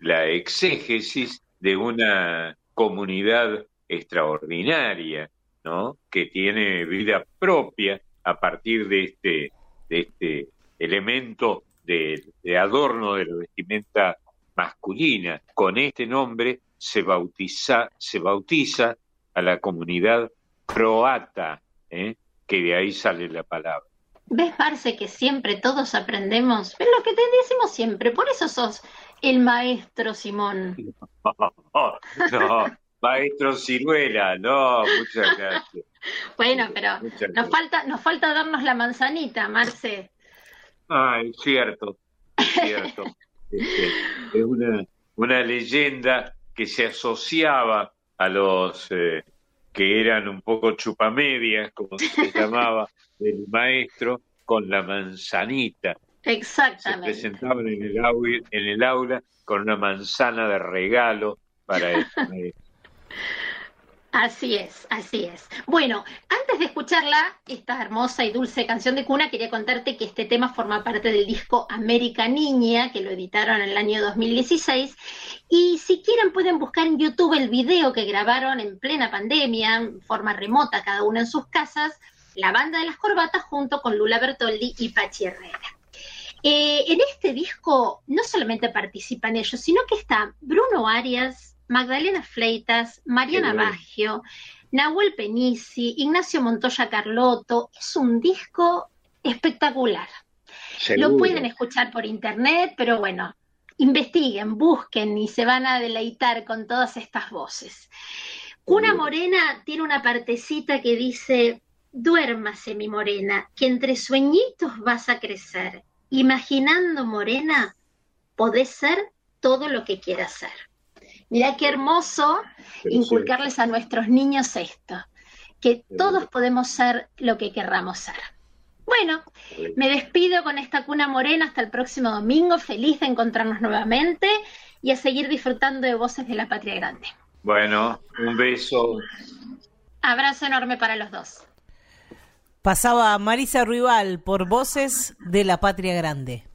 la exégesis de una comunidad extraordinaria, ¿no? Que tiene vida propia a partir de este, de este elemento de, de adorno de la vestimenta masculina. Con este nombre se bautiza, se bautiza a la comunidad croata, ¿eh? que de ahí sale la palabra. ¿Ves, Marce, que siempre todos aprendemos? Es lo que te decimos siempre, por eso sos el maestro, Simón. no, maestro Ciruela, no, muchas gracias. Bueno, pero nos falta, nos falta darnos la manzanita, Marce. Ah, es cierto, es cierto. Este, es una, una leyenda que se asociaba a los eh, que eran un poco chupamedias, como se llamaba el maestro, con la manzanita. Se Exactamente. presentaban en el, aula, en el aula con una manzana de regalo para el maestro. Así es, así es. Bueno, antes de escucharla, esta hermosa y dulce canción de cuna, quería contarte que este tema forma parte del disco América Niña, que lo editaron en el año 2016. Y si quieren pueden buscar en YouTube el video que grabaron en plena pandemia, en forma remota, cada uno en sus casas, la banda de las corbatas junto con Lula Bertoldi y Pachi Herrera. Eh, en este disco no solamente participan ellos, sino que está Bruno Arias, Magdalena Fleitas, Mariana. Baggio, Nahuel Penici, Ignacio Montoya Carlotto. Es un disco espectacular. Lo pueden escuchar por internet, pero bueno, investiguen, busquen y se van a deleitar con todas estas voces. Seguro. Morena tiene una partecita que dice, duérmase mi morena, que entre sueñitos vas a crecer. Imaginando morena, podés ser todo lo que quieras ser. Mirá qué hermoso inculcarles a nuestros niños esto, que todos podemos ser lo que querramos ser. Bueno, me despido con esta cuna morena hasta el próximo domingo, feliz de encontrarnos nuevamente y a seguir disfrutando de Voces de la Patria Grande. Bueno, un beso. Abrazo enorme para los dos. Pasaba Marisa Ruibal por Voces de la Patria Grande.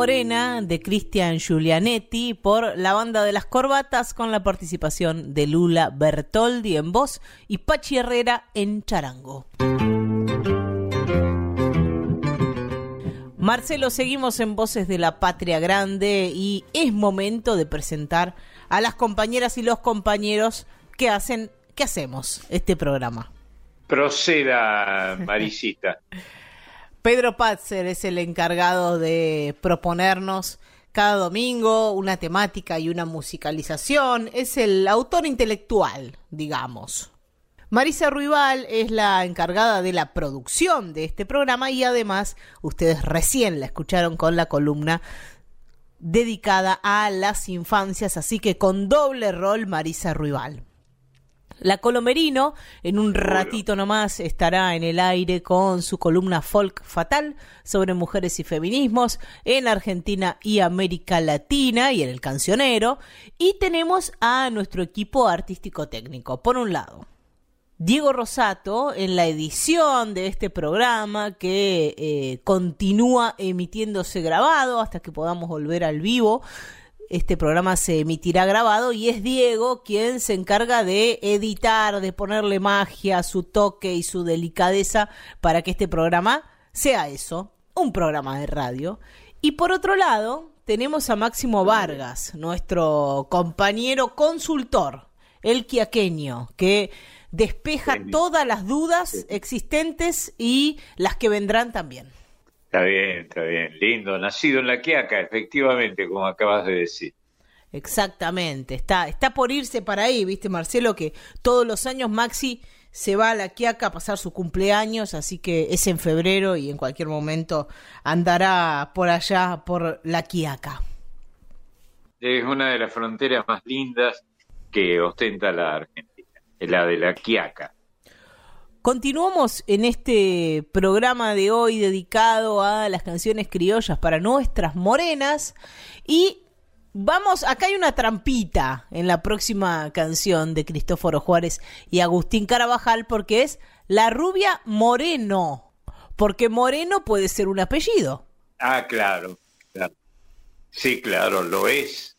Morena de Cristian Giulianetti por la banda de las corbatas con la participación de Lula Bertoldi en voz y Pachi Herrera en charango. Marcelo, seguimos en Voces de la Patria Grande y es momento de presentar a las compañeras y los compañeros que hacen, que hacemos este programa. Proceda, Marisita. Pedro Patzer es el encargado de proponernos cada domingo una temática y una musicalización. Es el autor intelectual, digamos. Marisa Ruibal es la encargada de la producción de este programa y además ustedes recién la escucharon con la columna dedicada a las infancias, así que con doble rol Marisa Ruibal. La Colomerino en un ratito nomás estará en el aire con su columna Folk Fatal sobre mujeres y feminismos en Argentina y América Latina y en el cancionero. Y tenemos a nuestro equipo artístico técnico. Por un lado, Diego Rosato en la edición de este programa que eh, continúa emitiéndose grabado hasta que podamos volver al vivo. Este programa se emitirá grabado y es Diego quien se encarga de editar, de ponerle magia, su toque y su delicadeza para que este programa sea eso, un programa de radio. Y por otro lado, tenemos a Máximo Vargas, nuestro compañero consultor, el quiaqueño, que despeja todas las dudas existentes y las que vendrán también. Está bien, está bien. Lindo. Nacido en la Quiaca, efectivamente, como acabas de decir. Exactamente, está, está por irse para ahí, viste Marcelo, que todos los años Maxi se va a la Quiaca a pasar su cumpleaños, así que es en febrero y en cualquier momento andará por allá, por la Quiaca. Es una de las fronteras más lindas que ostenta la Argentina, la de la Quiaca. Continuamos en este programa de hoy dedicado a las canciones criollas para nuestras morenas y vamos, acá hay una trampita en la próxima canción de Cristóforo Juárez y Agustín Carabajal porque es La rubia Moreno, porque Moreno puede ser un apellido. Ah, claro, claro. Sí, claro, lo es.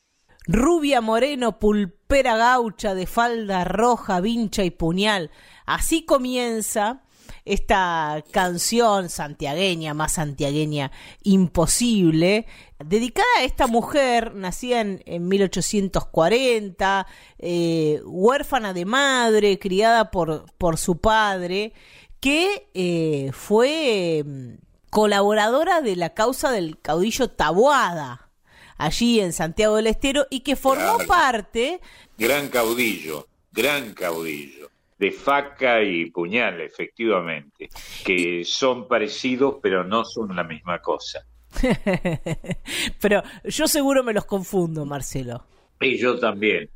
Rubia Moreno, pulpera gaucha de falda roja, vincha y puñal. Así comienza esta canción santiagueña, más santiagueña imposible, dedicada a esta mujer, nacida en, en 1840, eh, huérfana de madre, criada por, por su padre, que eh, fue mm, colaboradora de la causa del caudillo Taboada allí en Santiago del Estero y que formó parte Gran caudillo, gran caudillo. De faca y puñal, efectivamente, que son parecidos pero no son la misma cosa. Pero yo seguro me los confundo, Marcelo. Y yo también.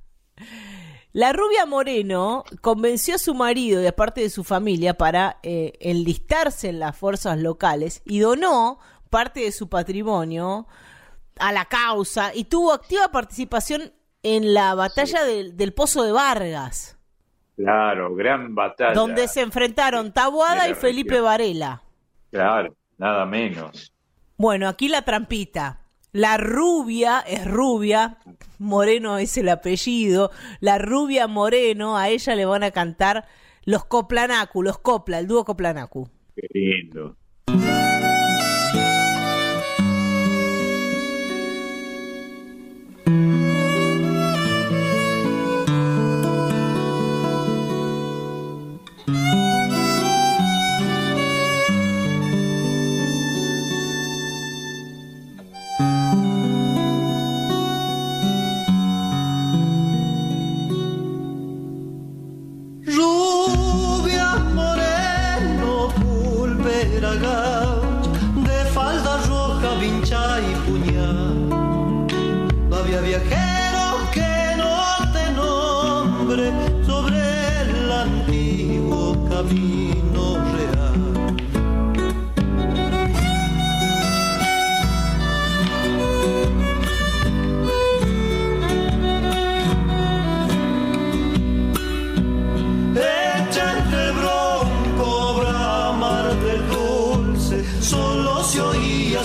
La rubia Moreno convenció a su marido y a parte de su familia para eh, enlistarse en las fuerzas locales y donó parte de su patrimonio a la causa y tuvo activa participación en la batalla del, del Pozo de Vargas, Claro, gran batalla. donde se enfrentaron Taboada y Felipe. Varela. Claro, nada menos. Bueno, aquí la trampita. La rubia es rubia, Moreno es el apellido. La rubia Moreno, a ella le van a cantar los Coplanacu, los Copla, el dúo Coplanacu. Qué lindo.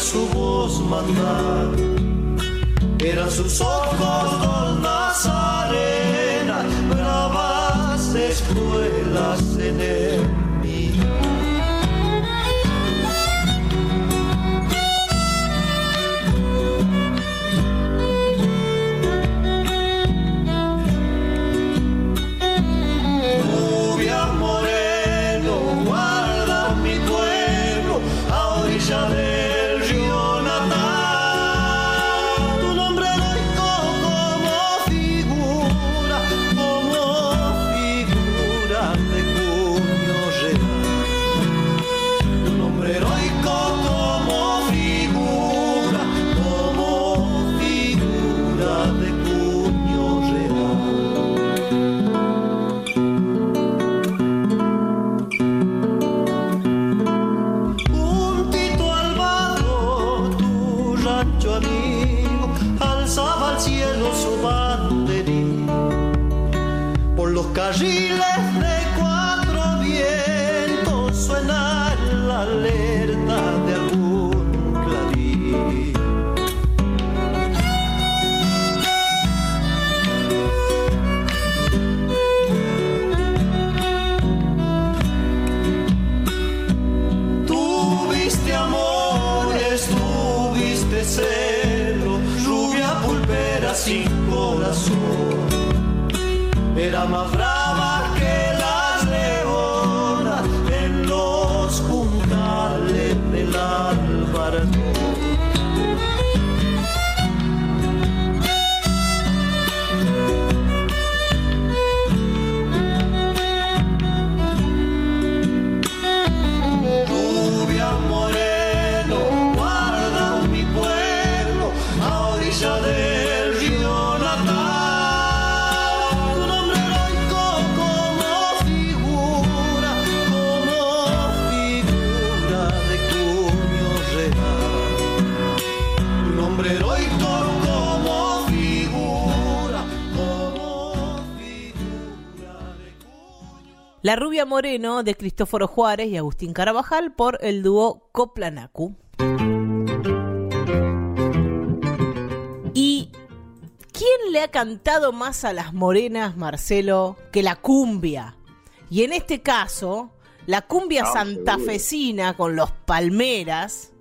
Su voz mandar. Eran sus ojos dos nazarenas, bravas escuelas en el La rubia Moreno de Cristóforo Juárez y Agustín Carabajal por el dúo Coplanacu. ¿Y quién le ha cantado más a las morenas, Marcelo, que la cumbia? Y en este caso, la cumbia Ah, santafesina con los palmeras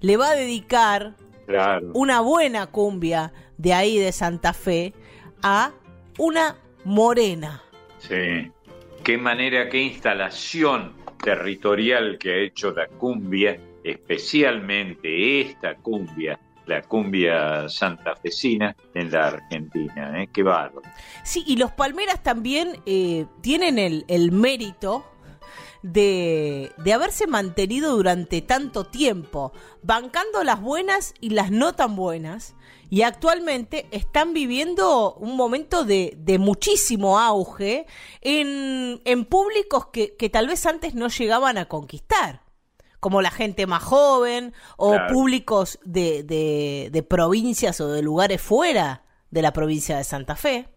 le va a dedicar Claro. una buena cumbia de ahí de Santa Fe a una morena. Sí. Qué manera, qué instalación territorial que ha hecho la cumbia, especialmente esta cumbia la cumbia santafesina en la Argentina. ¿eh? Qué bárbaro. Sí, y los Palmeras también eh, tienen el, el mérito de, de haberse mantenido durante tanto tiempo, bancando las buenas y las no tan buenas, y actualmente están viviendo un momento de, de muchísimo auge en, en públicos que, que tal vez antes no llegaban a conquistar como la gente más joven o Claro. públicos de, de, de provincias o de lugares fuera de la provincia de Santa Fe.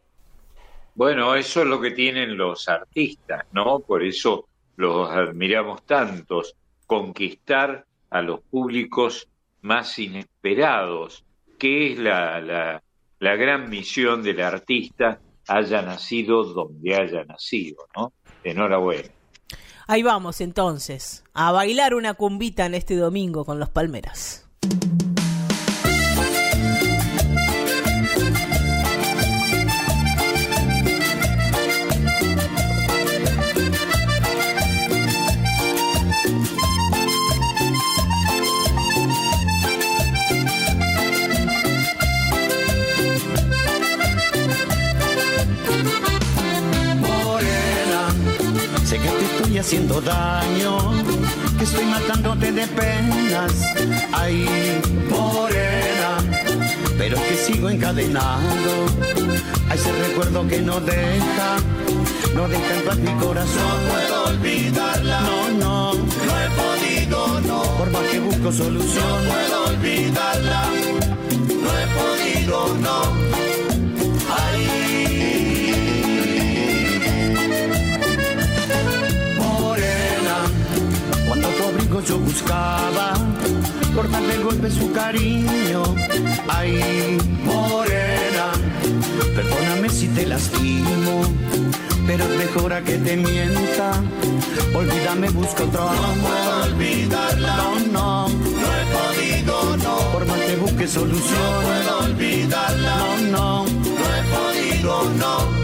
Bueno, eso es lo que tienen los artistas, ¿no? Por eso los admiramos tantos, conquistar a los públicos más inesperados, que es la, la, la gran misión del artista, haya nacido donde haya nacido, ¿no? Enhorabuena. Ahí vamos entonces, a bailar una cumbita en este domingo con los Palmeras. Estoy haciendo daño, que estoy matándote de penas. Ay, morena, pero que sigo encadenado a ese recuerdo que no deja, no deja en paz mi corazón. No puedo olvidarla, no, no, no he podido, no. Por más que busco solución, no puedo olvidarla, no he podido, no. Yo buscaba, cortarle el golpe su cariño. Ay, morena, perdóname si te lastimo, pero es mejor a que te mienta. Olvídame, busca otro amor. No puedo olvidarla. No, no, no he podido, no. Por más que busque solución. No puedo olvidarla. No, no, no he podido, no.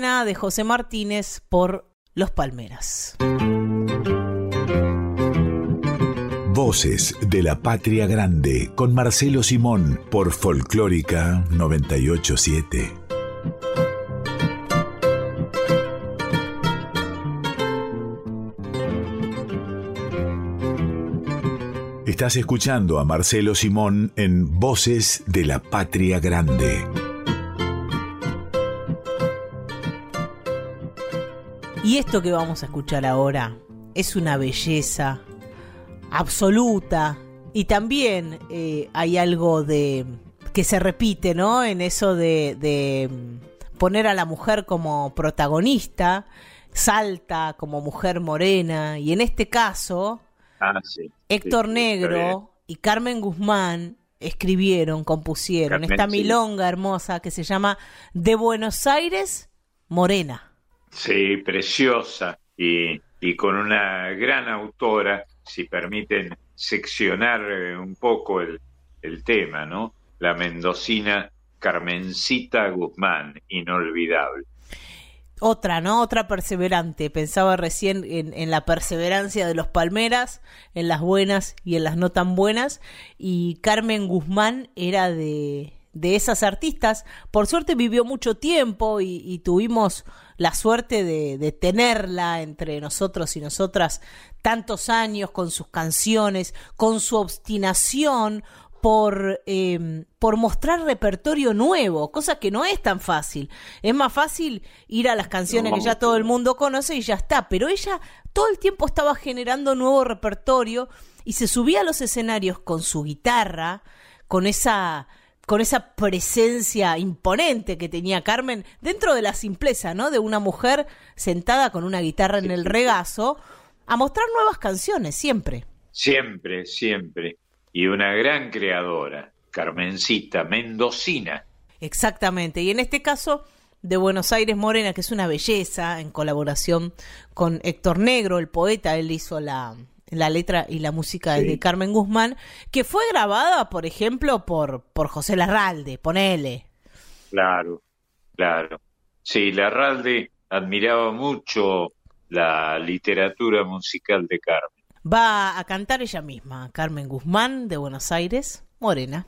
De José Martínez por Los Palmeras. Voces de la Patria Grande con Marcelo Simón por Folclórica 987. Estás escuchando a Marcelo Simón en Voces de la Patria Grande. Y esto que vamos a escuchar ahora es una belleza absoluta y también eh, hay algo de que se repite, ¿no? En eso de, de poner a la mujer como protagonista, salta como mujer morena y en este caso Ah, sí. Héctor Sí. Negro y Carmen Guzmán escribieron, compusieron Carmen, esta sí. milonga hermosa que se llama De Buenos Aires Morena. Sí, preciosa y, y con una gran autora, si permiten seccionar eh, un poco el, tema, ¿no? La mendocina Carmencita Guzmán, inolvidable. Otra, ¿no? Otra perseverante. Pensaba recién en, en la perseverancia de los Palmeras, en las buenas y en las no tan buenas. Y Carmen Guzmán era de, de esas artistas. Por suerte vivió mucho tiempo y, y tuvimos la suerte de, de tenerla entre nosotros y nosotras tantos años con sus canciones, con su obstinación por, eh, por mostrar repertorio nuevo, cosa que no es tan fácil. Es más fácil ir a las canciones No. que ya todo el mundo conoce y ya está, pero ella todo el tiempo estaba generando nuevo repertorio y se subía a los escenarios con su guitarra, con esa con esa presencia imponente que tenía Carmen dentro de la simpleza, ¿no? De una mujer sentada con una guitarra en el regazo a mostrar nuevas canciones siempre. Siempre, siempre. Y una gran creadora, Carmencita, mendocina. Exactamente. Y en este caso de Buenos Aires Morena, que es una belleza, en colaboración con Héctor Negro, el poeta, él hizo la, la letra y la música Sí. de Carmen Guzmán, que fue grabada, por ejemplo, por, por José Larralde, ponele. Claro, claro. Sí, Larralde admiraba mucho la literatura musical de Carmen. Va a cantar ella misma, Carmen Guzmán, de Buenos Aires Morena.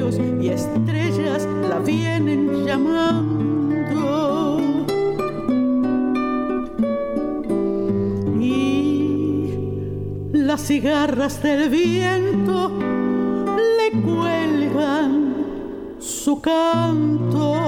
Y estrellas la vienen llamando. Y las cigarras del viento le cuelgan su canto.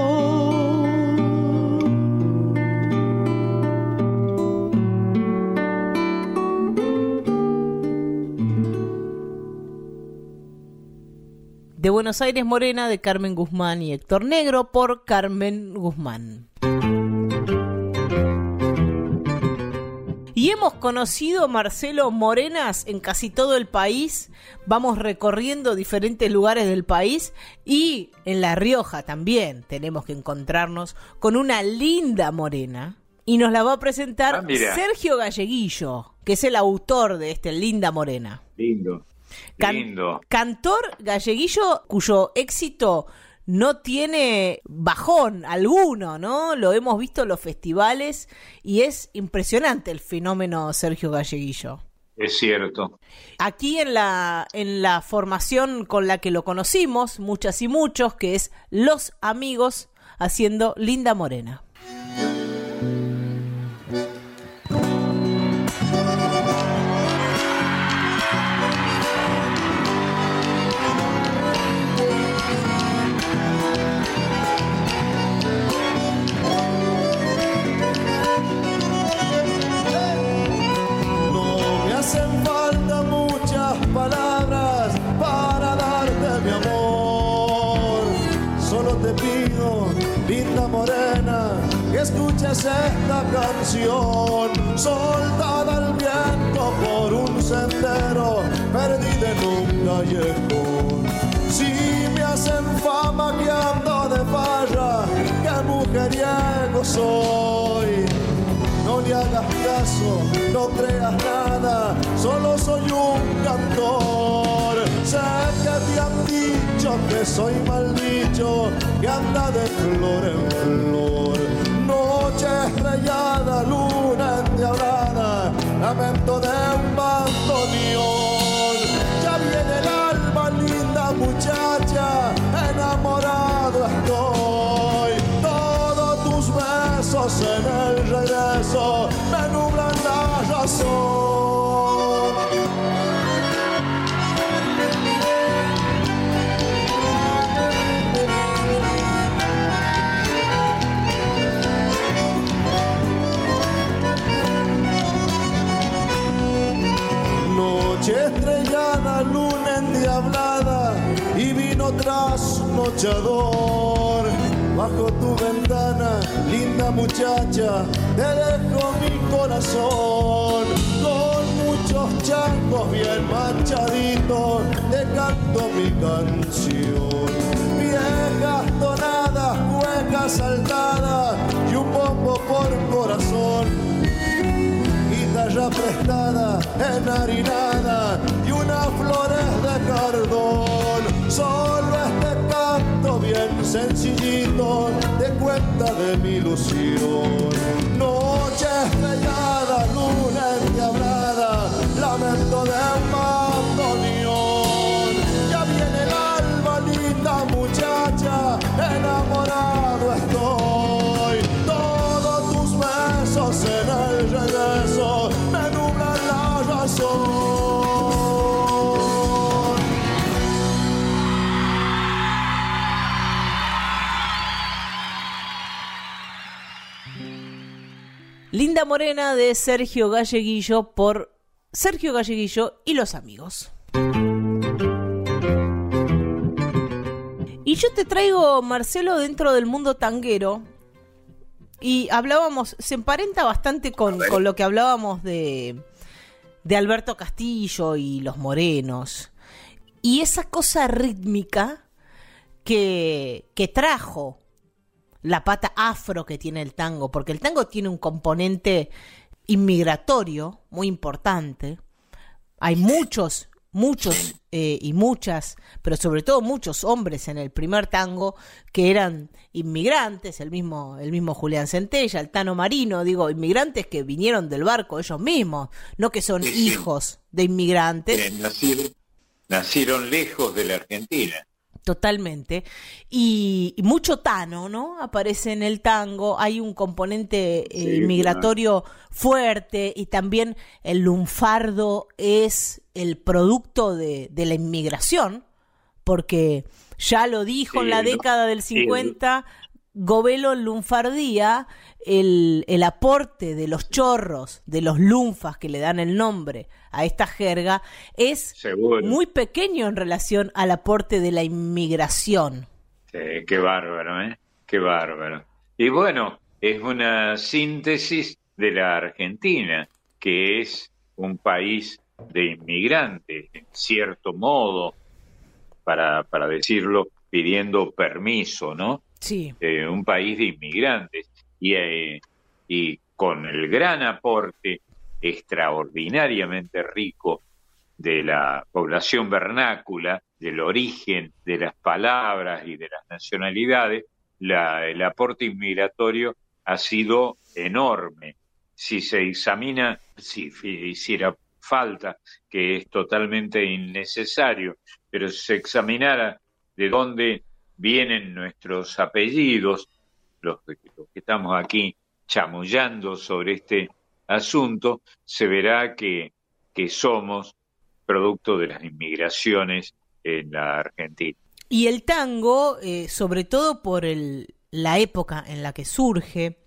Buenos Aires Morena de Carmen Guzmán y Héctor Negro por Carmen Guzmán. Y hemos conocido, Marcelo, morenas en casi todo el país. Vamos recorriendo diferentes lugares del país y en La Rioja también tenemos que encontrarnos con una linda morena. Y nos la va a presentar Ah. Sergio Galleguillo, que es el autor de este Linda Morena. Lindo. Can- Lindo. Cantor galleguillo cuyo éxito no tiene bajón alguno, ¿no? Lo hemos visto en los festivales y es impresionante el fenómeno Sergio Galleguillo. Es cierto. Aquí en la, en la formación con la que lo conocimos, muchas y muchos, que es Los Amigos, haciendo Linda Morena. Palabras para darte mi amor. Solo te pido, linda morena, que escuches esta canción. Soltada al viento por un sendero, perdida en un callejón. Si me hacen fama que ando de farra, que mujeriego soy. Le hagas caso, no creas nada, solo soy un cantor. Sé que te han dicho que soy mal bicho, que anda de flor en flor. Noche estrellada, luna endiablada, lamento de un bandoneón. Ya viene el alma, linda muchacha, enamorado en el regreso me nublan la razón. Noche estrellada, luna endiablada y vino trasnochador. Bajo tu ventana, linda muchacha, te dejo mi corazón. Con muchos changos bien manchaditos, te canto mi canción. Viejas tonadas, cuecas saltadas y un bombo por corazón guitarra prestada, enharinada y unas flores de cardón. Solo este sencillito te cuenta de mi ilusión. Noche estrellada, luna Morena de Sergio Galleguillo por Sergio Galleguillo y los amigos. Y yo te traigo, Marcelo, dentro del mundo tanguero. Y hablábamos, se emparenta bastante con, con lo que hablábamos de, de Alberto Castillo y los morenos. Y esa cosa rítmica que, que trajo la pata afro que tiene el tango, porque el tango tiene un componente inmigratorio muy importante. Hay muchos muchos eh, y muchas, pero sobre todo muchos hombres en el primer tango que eran inmigrantes, el mismo, el mismo Julián Centella, el Tano Marino, digo, inmigrantes que vinieron del barco ellos mismos, no que son hijos de inmigrantes. Eh, nacieron, nacieron lejos de la Argentina. Totalmente. Y, y mucho Tano, ¿no? Aparece en el tango. Hay un componente eh, Sí, migratorio fuerte y también el lunfardo es el producto de, de la inmigración, porque ya lo dijo en la ¿no? década del Sí, el- 50 Govelo en Lunfardía, el, el aporte de los chorros, de los lunfas que le dan el nombre a esta jerga, es Seguro. muy pequeño en relación al aporte de la inmigración. Sí, qué bárbaro, ¿eh? Qué bárbaro. Y bueno, es una síntesis de la Argentina, que es un país de inmigrantes, en cierto modo, para, para decirlo, pidiendo permiso, ¿no? Sí. Un país de inmigrantes. Y, eh, y con el gran aporte extraordinariamente rico de la población vernácula, del origen de las palabras y de las nacionalidades, la- el aporte inmigratorio ha sido enorme. Si se examina, si hiciera falta, que es totalmente innecesario, pero si se examinara de dónde vienen nuestros apellidos, los, que- los que estamos aquí chamullando sobre este asunto, se verá que, que somos producto de las inmigraciones en la Argentina. Y el tango, eh, sobre todo por el- la época en la que surge,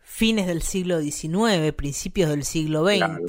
fines del siglo XIX, principios del siglo XX, Claro.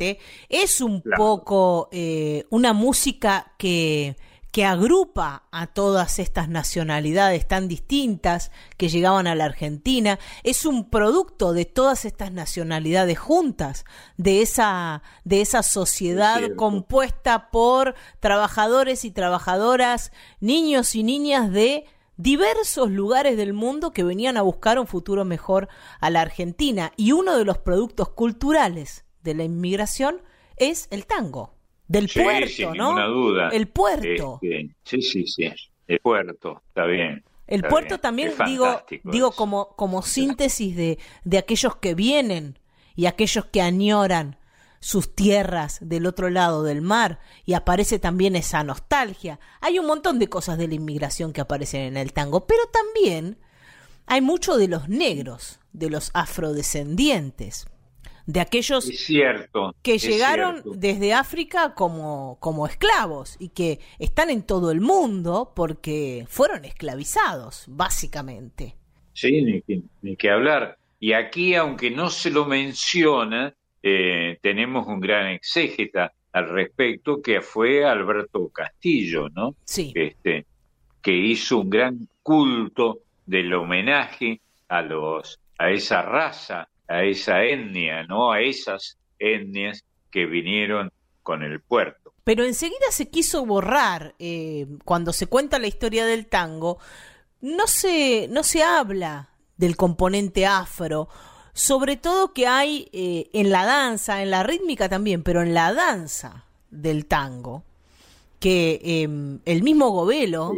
es un Claro. poco eh, una música que, que agrupa a todas estas nacionalidades tan distintas que llegaban a la Argentina. Es un producto de todas estas nacionalidades juntas, de esa, de esa sociedad compuesta por trabajadores y trabajadoras, niños y niñas de diversos lugares del mundo que venían a buscar un futuro mejor a la Argentina. Y uno de los productos culturales de la inmigración es el tango. Del Sí, puerto, sin ¿no? ninguna duda. El puerto. Este, sí, sí, sí. El puerto, está bien. El está puerto bien. también, Es digo, digo eso. como, como síntesis de, de aquellos que vienen y aquellos que añoran sus tierras del otro lado del mar y aparece también esa nostalgia. Hay un montón de cosas de la inmigración que aparecen en el tango, pero también hay mucho de los negros, de los afrodescendientes, de aquellos cierto. que llegaron desde África como, como esclavos y que están en todo el mundo porque fueron esclavizados, básicamente. Sí, ni que, ni que hablar. Y aquí, aunque no se lo menciona, eh, tenemos un gran exégeta al respecto, que fue Alberto Castillo, ¿no? Sí. Este, que hizo un gran culto del homenaje a los, a esa raza, a esa etnia, ¿no? A esas etnias que vinieron con el puerto. Pero enseguida se quiso borrar, eh, cuando se cuenta la historia del tango, no se, no se habla del componente afro, sobre todo que hay eh, en la danza, en la rítmica también, pero en la danza del tango, que eh, el mismo Govelo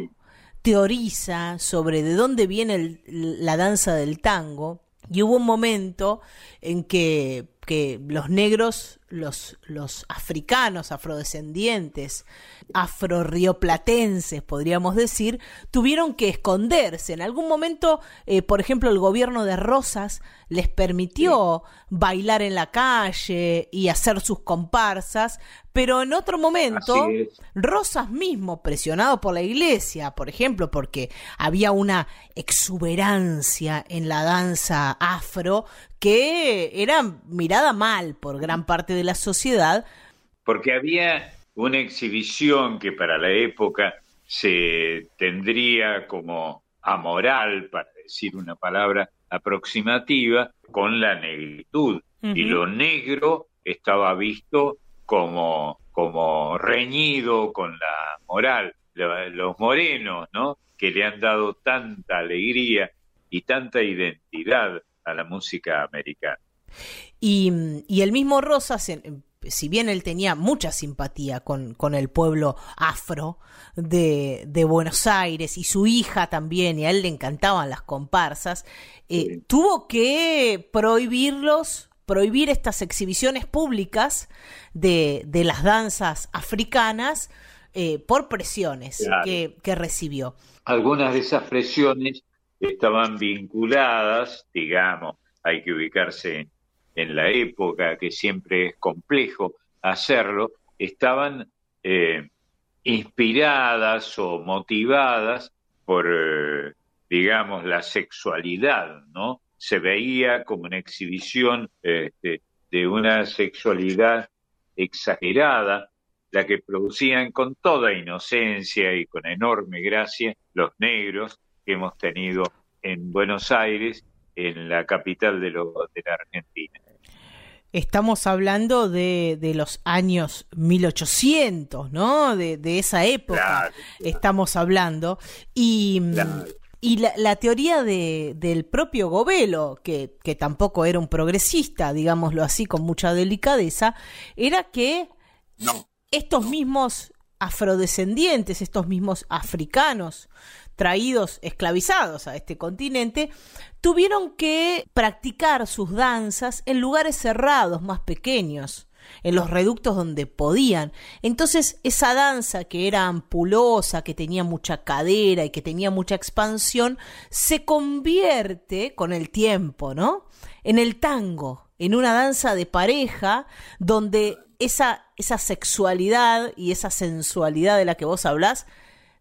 teoriza sobre de dónde viene el- la danza del tango, y hubo un momento en que, que los negros, los, los africanos, afrodescendientes, afrorrioplatenses, podríamos decir, tuvieron que esconderse. En algún momento, eh, por ejemplo, el gobierno de Rosas les permitió bailar en la calle y hacer sus comparsas, pero en otro momento. Rosas mismo, presionado por la iglesia, por ejemplo, porque había una exuberancia en la danza afro que era mirada mal por gran parte de la sociedad. porque había una exhibición que para la época se tendría como amoral, para decir una palabra aproximativa, con la negritud. Y lo negro estaba visto como, como reñido con la moral. Lo- Los morenos, ¿no? Que le han dado tanta alegría y tanta identidad a la música americana. Y, y el mismo Rosas, si bien él tenía mucha simpatía con, con el pueblo afro de, de, Buenos Aires y su hija también, y a él le encantaban las comparsas, eh, tuvo que prohibirlos, prohibir estas exhibiciones públicas de, de las danzas africanas eh, por presiones Claro. que, que recibió. Algunas de esas presiones estaban vinculadas, digamos, hay que ubicarse en la época, que siempre es complejo hacerlo, estaban eh, inspiradas o motivadas por, eh, digamos, la sexualidad, ¿no? Se veía como una exhibición este, de una sexualidad exagerada, la que producían con toda inocencia y con enorme gracia los negros que hemos tenido en Buenos Aires, en la capital de, lo- de la Argentina. Estamos hablando de, de los años 1800, ¿no? De, de esa época Claro, estamos hablando. Y, Claro. Y la, la teoría de, del propio Govelo, que, que tampoco era un progresista, digámoslo así, con mucha delicadeza, era que No. estos mismos afrodescendientes, estos mismos africanos traídos, esclavizados a este continente, tuvieron que practicar sus danzas en lugares cerrados, más pequeños, en los reductos donde podían. Entonces, esa danza que era ampulosa, que tenía mucha cadera y que tenía mucha expansión, se convierte con el tiempo, ¿no? En el tango, en una danza de pareja donde esa, esa sexualidad y esa sensualidad de la que vos hablás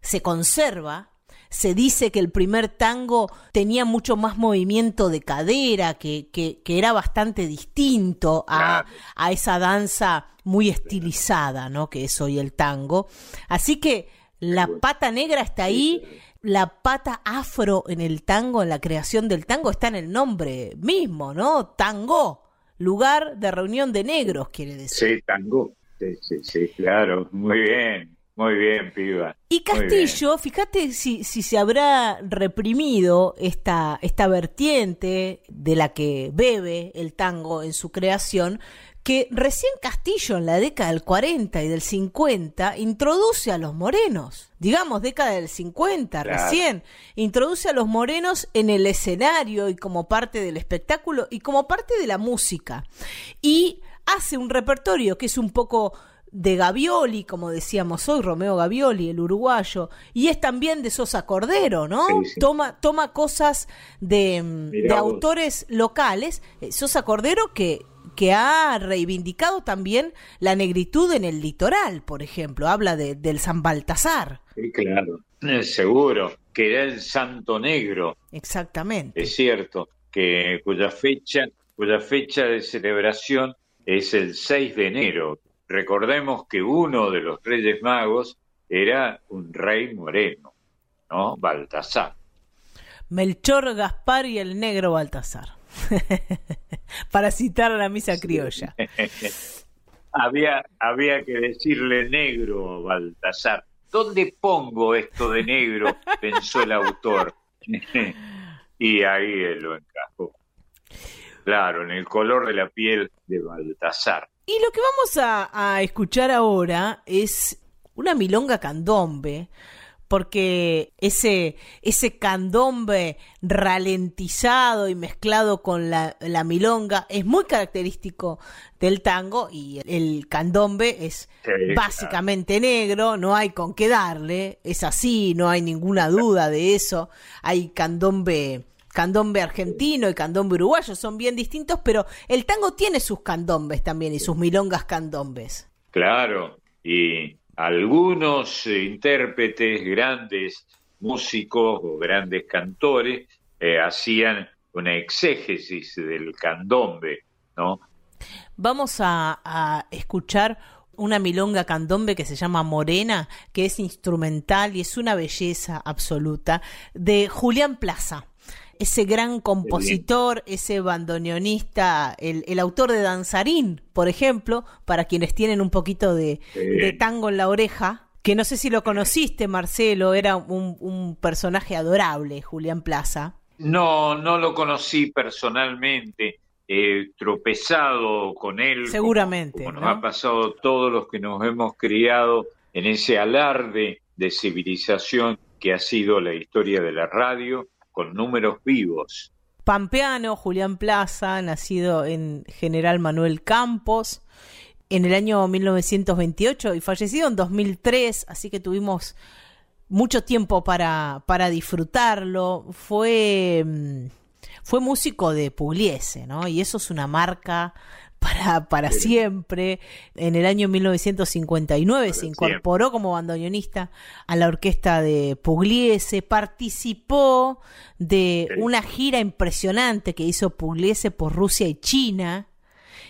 se conserva. Se dice que el primer tango tenía mucho más movimiento de cadera, que, que, que era bastante distinto a, a esa danza muy estilizada, ¿no? Que es hoy el tango. Así que la pata negra está ahí, la pata afro en el tango, en la creación del tango, está en el nombre mismo, ¿no? Tango, lugar de reunión de negros, quiere decir. Sí, tango. Sí, sí, sí, claro. Muy bien, muy bien, piba. Y. Castillo, fíjate si, si se habrá reprimido esta, esta vertiente de la que bebe el tango en su creación, que recién Castillo en la década del 40 y del 50 introduce a los morenos, digamos década del 50 Claro. recién, introduce a los morenos en el escenario y como parte del espectáculo y como parte de la música. Y hace un repertorio que es un poco de Gavioli, como decíamos hoy, Romeo Gavioli, el uruguayo, y es también de Sosa Cordero, ¿no? Sí, sí. Toma, toma cosas de, de autores locales. Eh, Sosa Cordero que, que ha reivindicado también la negritud en el litoral, por ejemplo, habla de, del San Baltasar. Sí, claro. Eh, Seguro que era el Santo Negro, Exactamente. es cierto, que cuya fecha, cuya fecha de celebración es el 6 de enero. Recordemos que uno de los Reyes Magos era un rey moreno, ¿no? Baltasar. Melchor Gaspar y el negro Baltasar. Para citar a la misa criolla. había, había que decirle negro, Baltasar. ¿Dónde pongo esto de negro? pensó el autor. y ahí él lo encajó. Claro, en el color de la piel de Baltasar. Y lo que vamos a, a escuchar ahora es una milonga candombe, porque ese, ese candombe ralentizado y mezclado con la, la milonga es muy característico del tango y el, candombe es Sí, básicamente negro, no hay con qué darle, es así, no hay ninguna duda de eso. Hay candombe candombe argentino y candombe uruguayo son bien distintos, pero el tango tiene sus candombes también y sus milongas candombes. Claro, y algunos eh, intérpretes, grandes músicos o grandes cantores eh, hacían una exégesis del candombe, ¿no? Vamos a, a escuchar una milonga candombe que se llama Morena, que es instrumental y es una belleza absoluta, de Julián Plaza. Ese gran compositor, ese bandoneonista, el, el autor de Danzarín, por ejemplo, para quienes tienen un poquito de, tango en la oreja, que no sé si lo conociste, Marcelo, era un, un personaje adorable, Julián Plaza. No, no lo conocí personalmente. eh, tropezado con él. Seguramente. Como, nos ¿no? ha pasado todos los que nos hemos criado en ese alarde de civilización que ha sido la historia de la radio, con números vivos. Pampeano, Julián Plaza, nacido en General Manuel Campos en el año 1928 y fallecido en 2003, así que tuvimos mucho tiempo para, para disfrutarlo. Fue, mm, fue músico de Pugliese, ¿no? Y eso es una marca para, para siempre. En el año 1959 se incorporó como bandoneonista a la orquesta de Pugliese, participó de una gira impresionante que hizo Pugliese por Rusia y China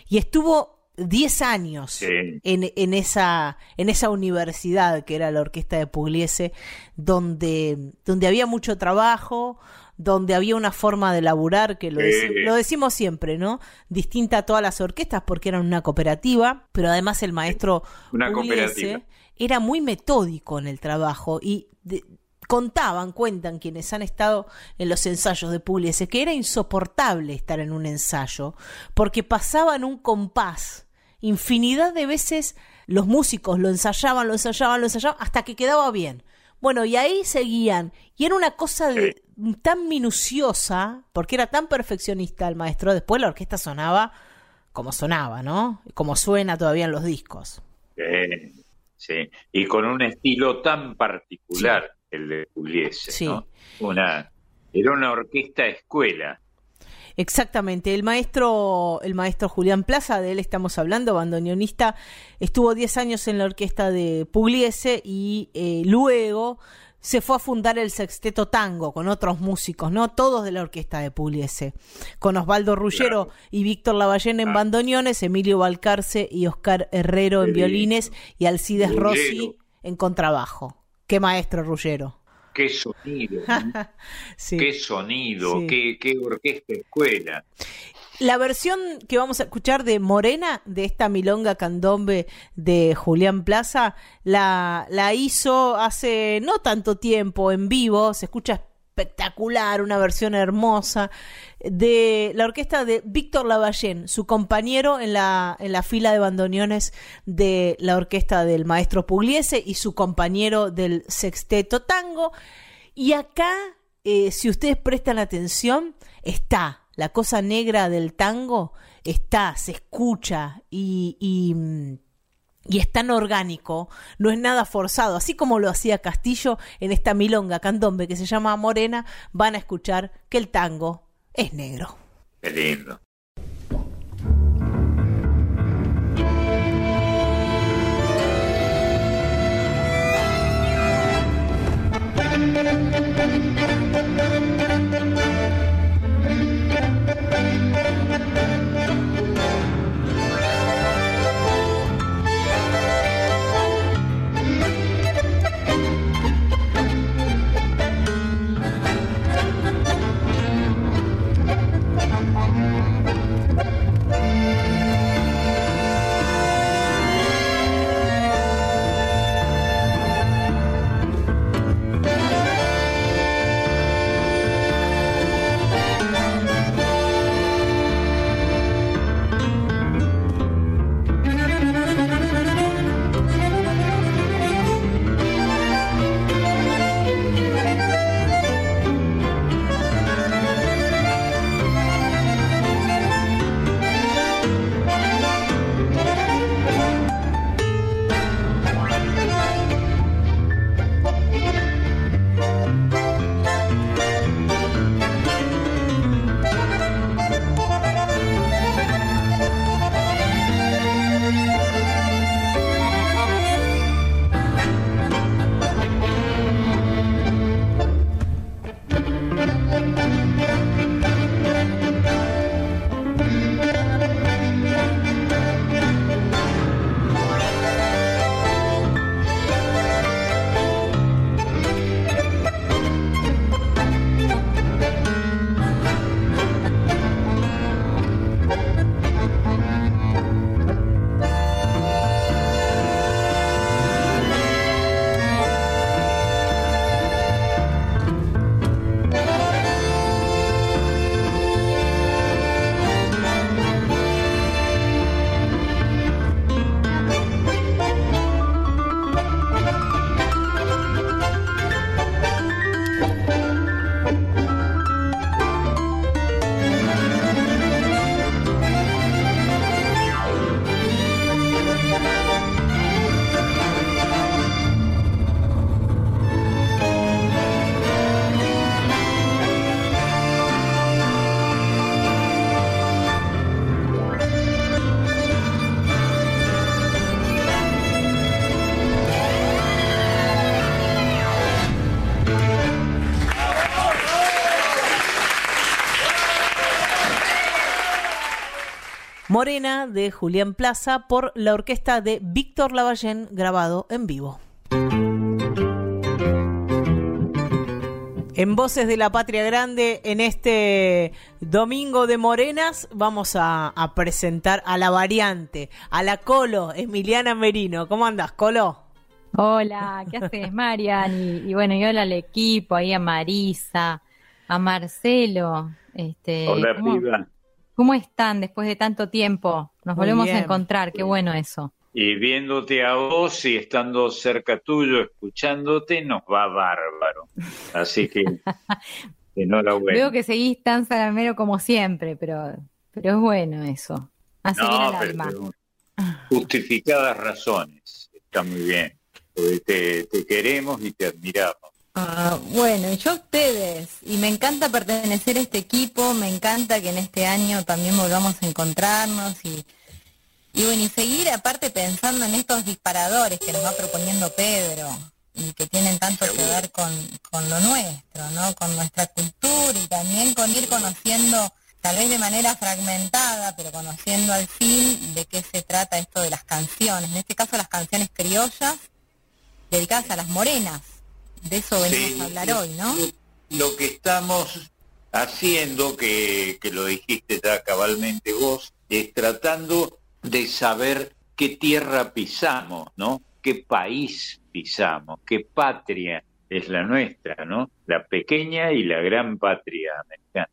y estuvo 10 años Sí. en, en esa, en esa universidad que era la orquesta de Pugliese, donde, donde había mucho trabajo, donde había una forma de laburar que lo, lo decimos siempre, ¿no? Distinta a todas las orquestas porque eran una cooperativa, pero además el maestro Una era muy metódico en el trabajo y de- contaban, cuentan quienes han estado en los ensayos de Pugliese, que era insoportable estar en un ensayo porque pasaban un compás. Infinidad de veces los músicos lo ensayaban, lo ensayaban, lo ensayaban hasta que quedaba bien. Bueno, y ahí seguían. Y era una cosa de, tan minuciosa, porque era tan perfeccionista el maestro. Después la orquesta sonaba como sonaba, ¿no? Como suena todavía en los discos. Sí, sí. Y con un estilo tan particular, el de Pugliese, Sí. ¿no? Una, era una orquesta escuela. Exactamente, el maestro, el maestro Julián Plaza, de él estamos hablando, bandoneonista, estuvo 10 años en la orquesta de Pugliese y eh, luego se fue a fundar el Sexteto Tango con otros músicos, ¿no? Todos de la orquesta de Pugliese, con Osvaldo Ruggero y Víctor Lavallén en bandoneones, Emilio Balcarce y Oscar Herrero en violines y Alcides. Rossi en contrabajo. Qué maestro Ruggero. Qué sonido. Sí. qué sonido, Sí. qué, qué orquesta escuela. La versión que vamos a escuchar de Morena, de esta milonga candombe de Julián Plaza, la, la hizo hace no tanto tiempo en vivo, se escucha espectacular, una versión hermosa, de la orquesta de Víctor Lavallén, su compañero en la, en la fila de bandoneones de la orquesta del maestro Pugliese y su compañero del sexteto tango. Y acá, eh, si ustedes prestan atención, está la cosa negra del tango, está, se escucha y, y, y es tan orgánico, no es nada forzado, así como lo hacía Castillo en esta milonga candombe que se llama Morena, van a escuchar que el tango es negro. Qué lindo. Morena de Julián Plaza por la orquesta de Víctor Lavallén grabado en vivo. En Voces de la Patria Grande, en este domingo de Morenas, vamos a, a presentar a la variante, a la Colo, Emiliana Merino. ¿Cómo andas, Colo? Hola, ¿qué haces, Marian? Y, y bueno, y hola al equipo, ahí a Marisa, a Marcelo. Este, Hola, ¿cómo, piba. ¿Cómo están después de tanto tiempo? Nos Muy volvemos bien. a encontrar, qué bueno eso. Y viéndote a vos y estando cerca tuyo, escuchándote, nos va bárbaro. Así que, enhorabuena. Veo que seguís tan salamero como siempre, pero, pero es bueno eso. Bien No, al pero alma. pero justificadas razones. Está muy bien. Porque te, te queremos y te admiramos. Ah, bueno, yo a ustedes, y me encanta pertenecer a este equipo, me encanta que en este año también volvamos a encontrarnos y, y bueno, y seguir aparte pensando en estos disparadores que nos va proponiendo Pedro y que tienen tanto que ver con, con lo nuestro, ¿no? Con nuestra cultura y también con ir conociendo, tal vez de manera fragmentada, pero conociendo al fin de qué se trata esto de las canciones, en este caso las canciones criollas dedicadas a las morenas. De eso venimos Sí, a hablar hoy, ¿no? Lo que estamos haciendo, que, que lo dijiste ya cabalmente vos, es tratando de saber qué tierra pisamos, ¿no? ¿Qué país pisamos? ¿Qué patria es la nuestra, ¿no? La pequeña y la gran patria americana.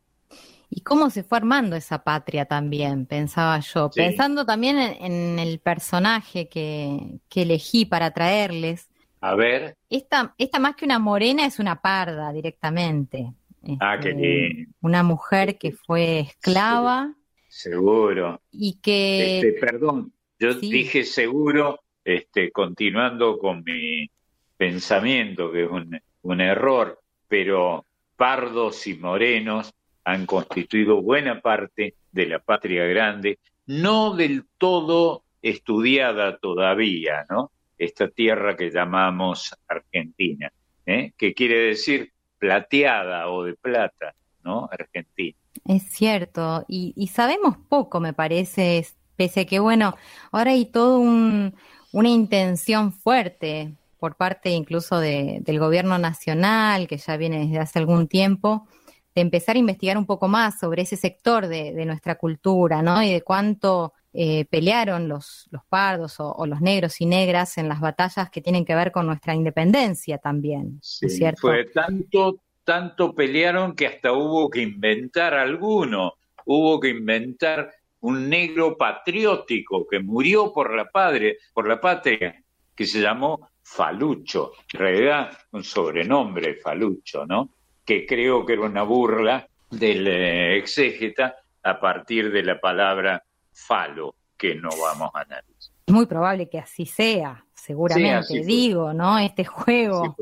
Y cómo se fue armando esa patria también, pensaba yo. Sí. Pensando también en, en el personaje que, que elegí para traerles. A ver, Esta, esta más que una morena es una parda directamente. ah, qué Este, lindo, Una mujer que fue esclava seguro. y que... Este, perdón, yo sí. dije seguro, este, continuando con mi pensamiento, que es un, un error, pero pardos y morenos han constituido buena parte de la patria grande, no del todo estudiada todavía, ¿no? Esta tierra que llamamos Argentina, ¿eh? que quiere decir plateada o de plata, ¿no? Argentina. Es cierto, y, sabemos poco, me parece, es- pese a que, bueno, ahora hay todo un, una intención fuerte por parte incluso de- del gobierno nacional, que ya viene desde hace algún tiempo, de empezar a investigar un poco más sobre ese sector de, de nuestra cultura, ¿no? Y de cuánto eh, pelearon los, los pardos o, o los negros y negras en las batallas que tienen que ver con nuestra independencia también, ¿no Sí, es cierto? fue tanto, tanto pelearon que hasta hubo que inventar alguno, hubo que inventar un negro patriótico que murió por la patria, por la patria, que se llamó Falucho, en realidad un sobrenombre Falucho, ¿no? Que creo que era una burla del eh, exégeta a partir de la palabra falo, que no vamos a analizar. Es muy probable que así sea, seguramente, así digo, ¿no? Este juego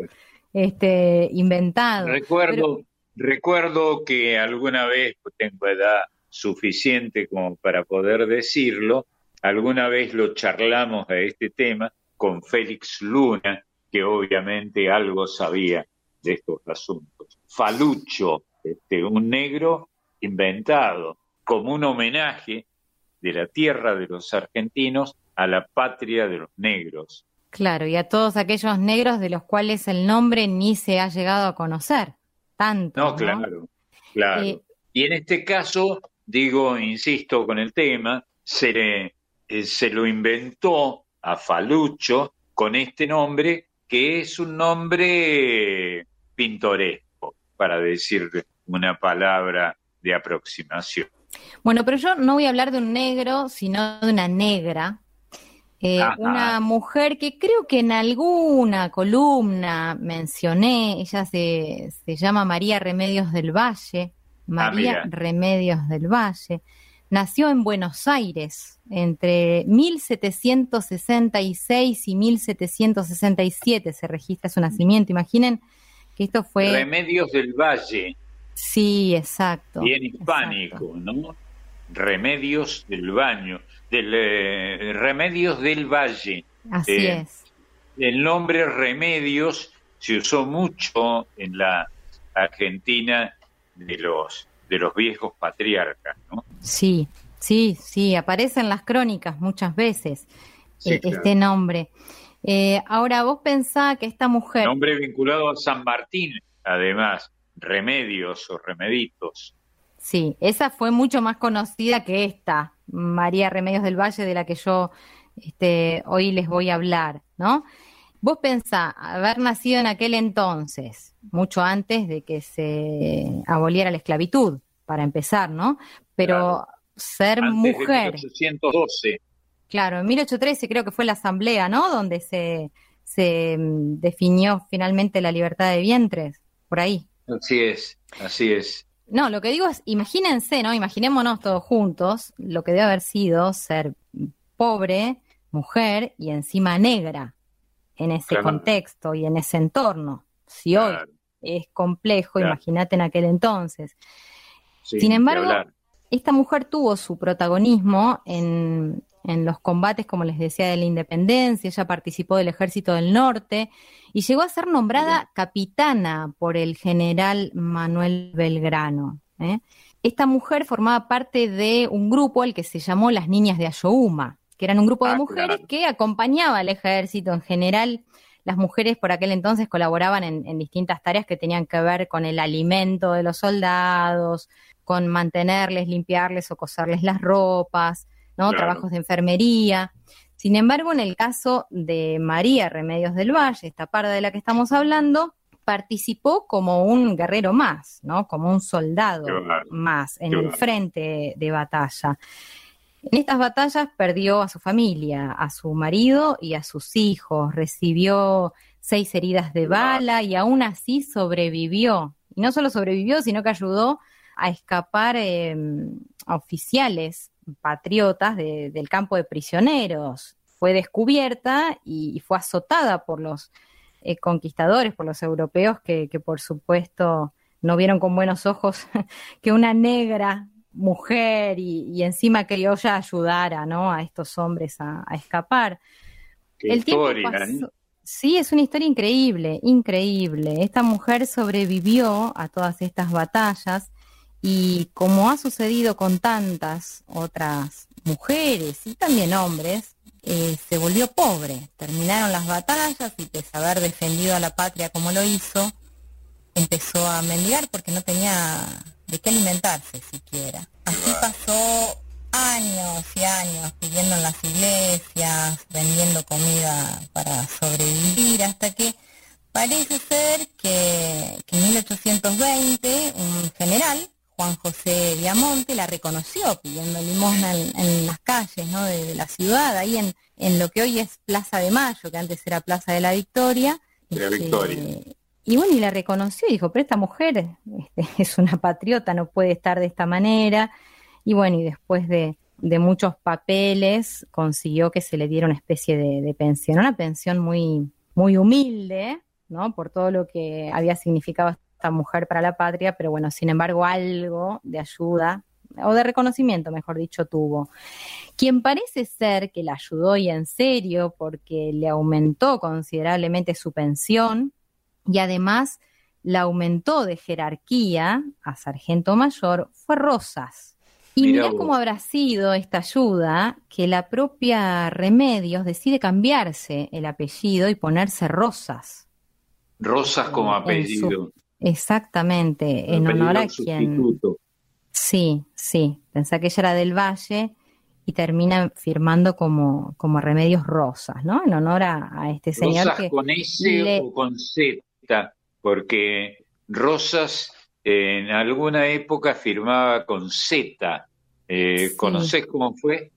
este inventado. Recuerdo, recuerdo que alguna vez, pues, tengo edad suficiente como para poder decirlo, alguna vez lo charlamos a este tema con Félix Luna, que obviamente algo sabía de estos asuntos. Falucho, este, un negro inventado como un homenaje de la tierra de los argentinos a la patria de los negros. Claro, y a todos aquellos negros de los cuales el nombre ni se ha llegado a conocer. Tanto. No, ¿no? claro, claro. Eh, y en este caso, digo, insisto con el tema, se, le- eh, se lo inventó a Falucho con este nombre, que es un nombre pintoresco, para decir una palabra de aproximación. Bueno, pero yo no voy a hablar de un negro, sino de una negra. Eh, una mujer que creo que en alguna columna mencioné, ella se, se llama María Remedios del Valle, María mira. Remedios del Valle, nació en Buenos Aires entre 1766 y 1767 se registra su nacimiento. Imaginen que esto fue... Remedios del Valle, Sí, exacto. bien hispánico, ¿no? Remedios del Baño, del, eh, Remedios del Valle. Así Eh, es. El nombre Remedios se usó mucho en la Argentina de los de los viejos patriarcas, ¿no? Sí, Sí, sí, aparece en las crónicas muchas veces Sí, eh, claro. este nombre. Eh, ahora, vos pensá que esta mujer... Nombre vinculado a San Martín, además, remedios o remeditos. Sí, esa fue mucho más conocida que esta, María Remedios del Valle, de la que yo este, hoy les voy a hablar, ¿no? Vos pensá, haber nacido en aquel entonces, mucho antes de que se aboliera la esclavitud, para empezar, ¿no? Pero ser Antes mujer, de 1812. claro, en 1813 creo que fue la asamblea, ¿no? Donde se, se mm, definió finalmente la libertad de vientres, por ahí. Así es, así es. No, lo que digo es, imagínense, ¿no? Imaginémonos todos juntos lo que debe haber sido ser pobre, mujer y encima negra en ese Claro. contexto y en ese entorno. Si hoy es complejo, Claro. imagínate en aquel entonces. Sí, Sin embargo, esta mujer tuvo su protagonismo en, en los combates, como les decía, de la independencia. Ella participó del Ejército del Norte y llegó a ser nombrada capitana por el general Manuel Belgrano. ¿eh? Esta mujer formaba parte de un grupo al que se llamó las Niñas de Ayohuma, que eran un grupo de Ah, mujeres que acompañaba al ejército en general. Las mujeres por aquel entonces colaboraban en, en distintas tareas que tenían que ver con el alimento de los soldados, con mantenerles, limpiarles o coserles las ropas, ¿no? Claro. Trabajos de enfermería. Sin embargo, en el caso de María Remedios del Valle, esta parda de la que estamos hablando, participó como un guerrero más, ¿no? Como un soldado más en Qué el frente de batalla. En estas batallas perdió a su familia, a su marido y a sus hijos, recibió seis heridas de bala y aún así sobrevivió. Y no solo sobrevivió, sino que ayudó a escapar eh, a oficiales patriotas de- del campo de prisioneros. Fue descubierta y, y fue azotada por los eh, conquistadores, por los europeos, que, que por supuesto no vieron con buenos ojos que una negra mujer y, y encima criolla ayudara ¿no? a estos hombres a, a escapar. Qué El tiempo historia, pasó-. Sí, es una historia increíble, increíble. Esta mujer sobrevivió a todas estas batallas y como ha sucedido con tantas otras mujeres y también hombres, eh, se volvió pobre. Terminaron las batallas y pese haber defendido a la patria como lo hizo, empezó a mendigar porque no tenía de qué alimentarse siquiera. Así pasó años y años pidiendo en las iglesias, vendiendo comida para sobrevivir, hasta que parece ser que, que en 1820 un general, Juan José Viamonte, la reconoció pidiendo limosna en, en las calles ¿no? de, de la ciudad, ahí en, en lo que hoy es Plaza de Mayo, que antes era Plaza de la Victoria. De la Este, Victoria. y bueno, y la reconoció y dijo, pero esta mujer este, es una patriota, no puede estar de esta manera. Y bueno, y después de, de muchos papeles consiguió que se le diera una especie de, de pensión, una pensión muy, muy humilde, ¿no? Por todo lo que había significado esta mujer para la patria, pero bueno, sin embargo, algo de ayuda o de reconocimiento, mejor dicho, tuvo. Quien parece ser que la ayudó y en serio porque le aumentó considerablemente su pensión y además la aumentó de jerarquía a sargento mayor fue Rosas. Y Mirá cómo habrá sido esta ayuda que la propia Remedios decide cambiarse el apellido y ponerse Rosas. Rosas como su- apellido. Exactamente, en honor a quien... Sí, sí, pensá que ella era del Valle y termina firmando como, como Remedios Rosas, ¿no? En honor a, a este señor Rosas que con S le- o con Z, porque Rosas en alguna época firmaba con Z. Eh, Sí. ¿Conocés cómo fue?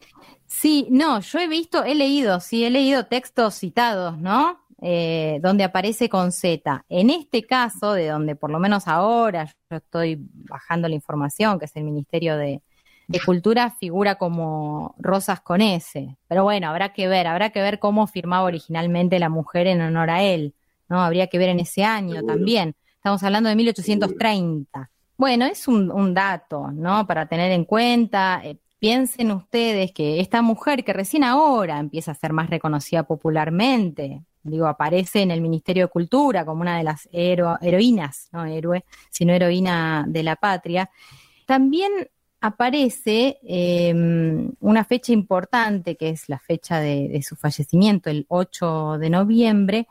Sí, no, yo he visto, he leído, sí, he leído textos citados, ¿no? Eh, donde aparece con Z. En este caso, de donde por lo menos ahora yo estoy bajando la información, que es el Ministerio de, de Cultura, figura como Rosas con S. Pero bueno, habrá que ver, habrá que ver cómo firmaba originalmente la mujer en honor a él, ¿no? Habría que ver en ese año Seguro. también. Estamos hablando de 1830. Bueno, es un, un dato, ¿no? Para tener en cuenta. Eh, piensen ustedes que esta mujer que recién ahora empieza a ser más reconocida popularmente, digo, aparece en el Ministerio de Cultura como una de las hero- heroínas, no héroe, sino heroína de la patria, también aparece eh, una fecha importante, que es la fecha de, de su fallecimiento, el 8 de noviembre,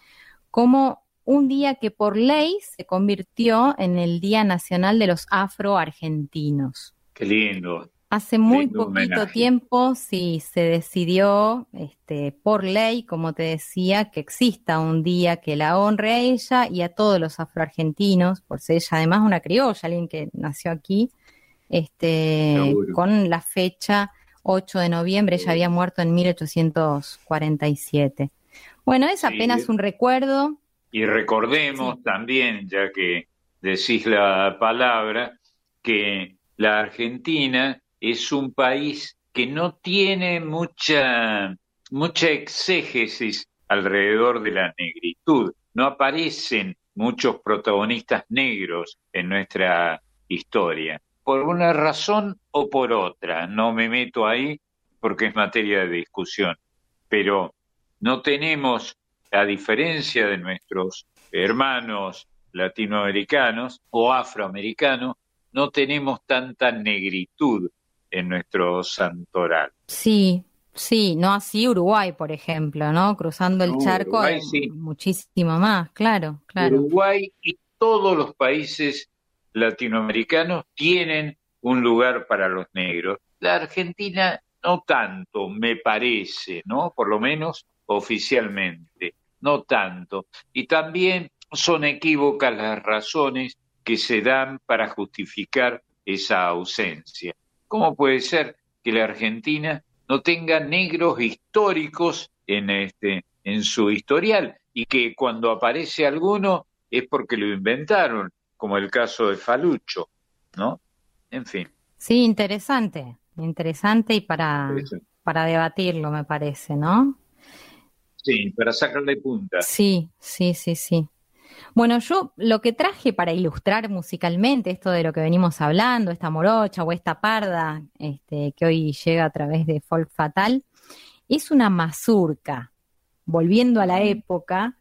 como un día que por ley se convirtió en el Día Nacional de los Afroargentinos. Qué lindo. Hace muy poquito homenaje. tiempo sí se decidió este, por ley, como te decía, que exista un día que la honre a ella y a todos los afroargentinos, por ser ella además una criolla, alguien que nació aquí, este, Seguro. con la fecha 8 de noviembre, ella había muerto en 1847. Bueno, es Sí. apenas un recuerdo. Y recordemos también, ya que decís la palabra, que la Argentina es un país que no tiene mucha, mucha exégesis alrededor de la negritud. No aparecen muchos protagonistas negros en nuestra historia. Por una razón o por otra. No me meto ahí porque es materia de discusión. Pero no tenemos, a diferencia de nuestros hermanos latinoamericanos o afroamericanos, no tenemos tanta negritud en nuestro santoral. Sí, sí, no así Uruguay, por ejemplo, ¿no? Cruzando el No, charco Uruguay sí. muchísimo más, claro, claro. Uruguay y todos los países latinoamericanos tienen un lugar para los negros. La Argentina no tanto, me parece, ¿no? Por lo menos oficialmente, no tanto. Y también son equívocas las razones que se dan para justificar esa ausencia. ¿Cómo puede ser que la Argentina no tenga negros históricos en este en su historial y que cuando aparece alguno es porque lo inventaron, como el caso de Falucho, ¿no? En fin. Sí, interesante, interesante y para, Interesante. para debatirlo, me parece, ¿no? Sí, para sacarle punta. Sí, sí, sí, sí. Bueno, yo lo que traje para ilustrar musicalmente esto de lo que venimos hablando, esta morocha o esta parda este, que hoy llega a través de Folk Fatal, es una mazurca. Volviendo a la época,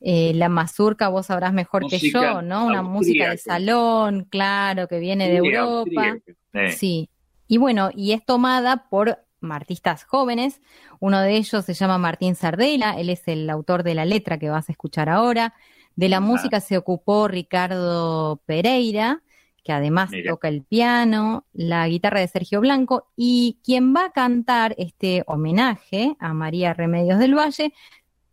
eh, la mazurca vos sabrás mejor que yo, ¿no? Una música de salón, claro, que viene de Europa. Eh, Sí, y bueno, y es tomada por artistas jóvenes. Uno de ellos se llama Martín Sardela, él es el autor de la letra que vas a escuchar ahora. De la música se ocupó Ricardo Pereira, que además Mira. toca el piano, la guitarra de Sergio Blanco, y quien va a cantar este homenaje a María Remedios del Valle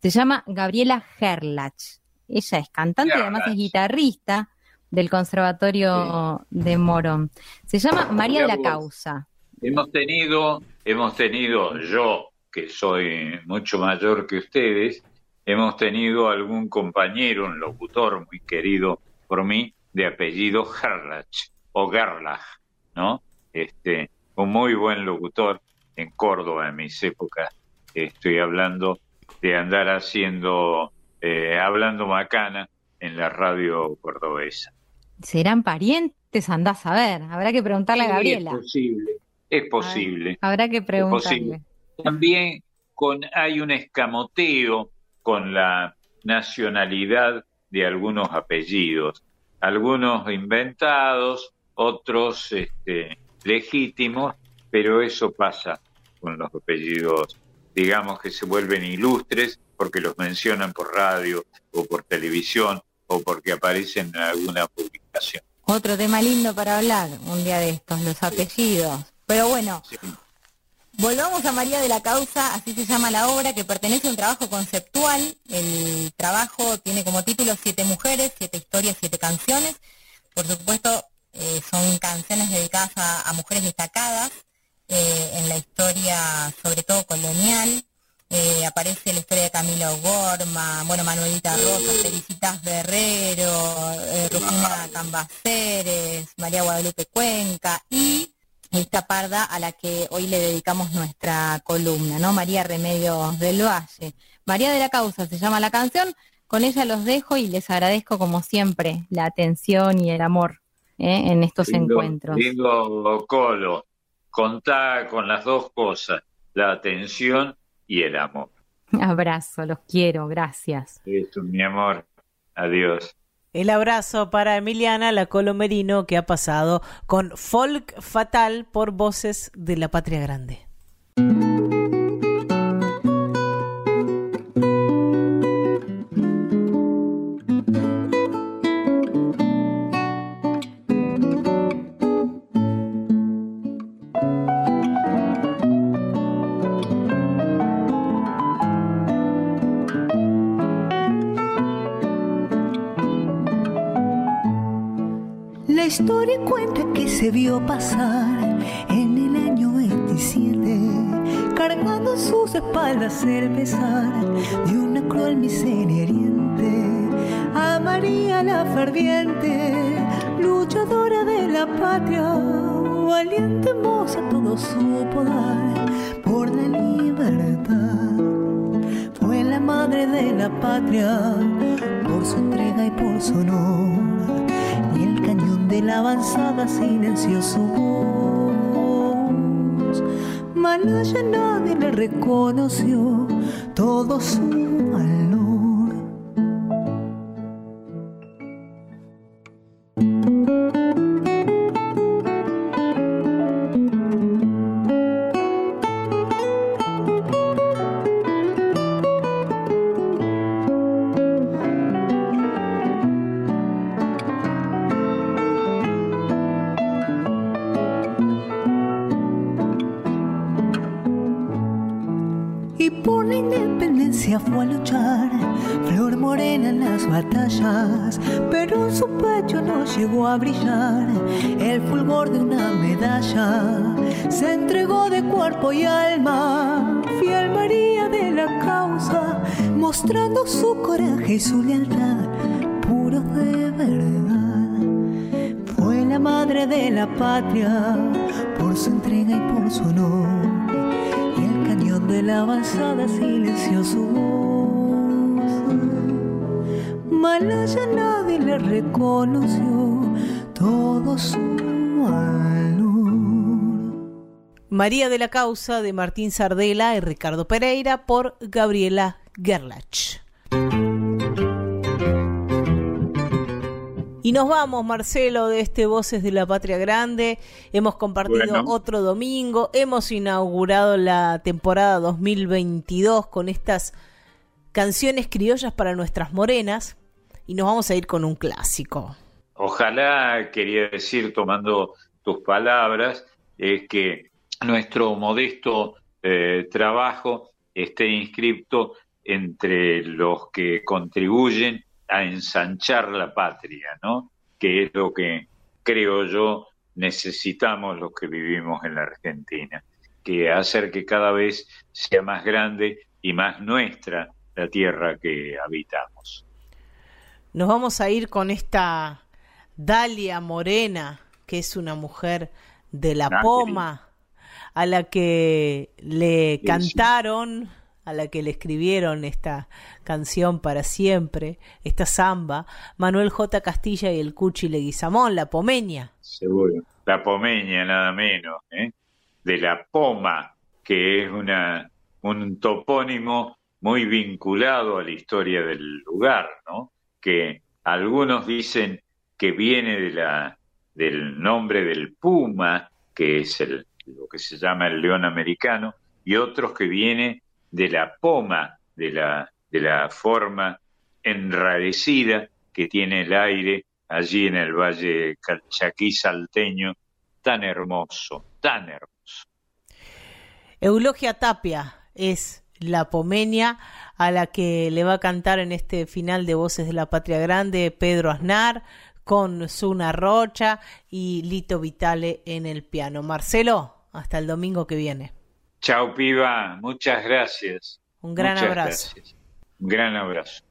se llama Gabriela Gerlach. Ella es cantante y además es guitarrista del Conservatorio de Morón. Se llama María de la. Causa. Hemos tenido, hemos tenido, yo, que soy mucho mayor que ustedes, hemos tenido algún compañero, un locutor muy querido por mí, de apellido Gerlach o Gerlach, ¿no? Este, un muy buen locutor en Córdoba en mis épocas. Estoy hablando de andar haciendo, eh, hablando macana en la radio cordobesa. ¿Serán parientes? Andás a ver. Habrá que preguntarle a Gabriela. Es posible, es posible. Habrá que preguntarle. También con, hay un escamoteo con la nacionalidad de algunos apellidos, algunos inventados, otros este, legítimos, pero eso pasa con los apellidos, digamos que se vuelven ilustres porque los mencionan por radio o por televisión o porque aparecen en alguna publicación. Otro tema lindo para hablar un día de estos, los apellidos. Pero bueno, volvamos a María de la Causa, así se llama la obra, que pertenece a un trabajo conceptual. El trabajo tiene como título Siete mujeres, siete historias, siete canciones. Por supuesto, eh, son canciones dedicadas a, a mujeres destacadas eh, en la historia, sobre todo colonial. Eh, aparece la historia de Camila O'Gorma, bueno, Manuelita Rosa, Felicitas Guerrero, Rufina Cambaceres, María Guadalupe Cuenca y esta parda a la que hoy le dedicamos nuestra columna, ¿no? María Remedios del Valle. María de la Causa se llama la canción, con ella los dejo y les agradezco como siempre la atención y el amor ¿eh? en estos Lindo- encuentros. Lindo Colo, contá con las dos cosas, la atención y el amor. Abrazo, los quiero, gracias. Eso, mi amor. Adiós. El abrazo para Emiliana La Colomerino que ha pasado con Folk Fatal por Voces de la Patria Grande. Vio pasar en el año 27, cargando sus espaldas el pesar de una cruel miseria hiriente. A María la ferviente, luchadora de la patria, valiente moza, todo supo dar por la libertad. Fue la madre de la patria por su entrega y por su honor de la avanzada silenció su voz. Malaya nadie le reconoció todo cuerpo y alma, fiel María de la causa, mostrando su coraje y su lealtad, puro de verdad. Fue la madre de la patria María de la Causa de Martín Sardela y Ricardo Pereira por Gabriela Gerlach. Y nos vamos, Marcelo, de este Voces de la Patria Grande. Hemos compartido Bueno. otro domingo, hemos inaugurado la temporada 2022 con estas canciones criollas para nuestras morenas y nos vamos a ir con un clásico. Ojalá, quería decir, tomando tus palabras, es que nuestro modesto eh, trabajo esté inscripto entre los que contribuyen a ensanchar la patria, ¿no? Que es lo que creo yo necesitamos los que vivimos en la Argentina, que hacer que cada vez sea más grande y más nuestra la tierra que habitamos. Nos vamos a ir con esta Dalia Morena, que es una mujer de la Poma, a la que le Sí, sí. cantaron, a la que le escribieron esta canción para siempre, esta samba, Manuel J. Castilla y el Cuchi Leguizamón, la Pomeña. Seguro. La pomeña, nada menos, ¿eh? de la poma, que es una, un topónimo muy vinculado a la historia del lugar, ¿no? que algunos dicen que viene de la, del nombre del puma, que es el, lo que se llama el león americano, y otros que viene de la poma, de la, de la forma enrarecida que tiene el aire allí en el valle calchaquí salteño, tan hermoso, tan hermoso. Eulogia Tapia es la pomeña a la que le va a cantar en este final de Voces de la Patria Grande Pedro Aznar con Suna Rocha y Lito Vitale en el piano. Marcelo, hasta el domingo que viene. Chao, piba, muchas gracias. Un gran Muchas abrazo. gracias. Un gran abrazo.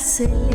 Cara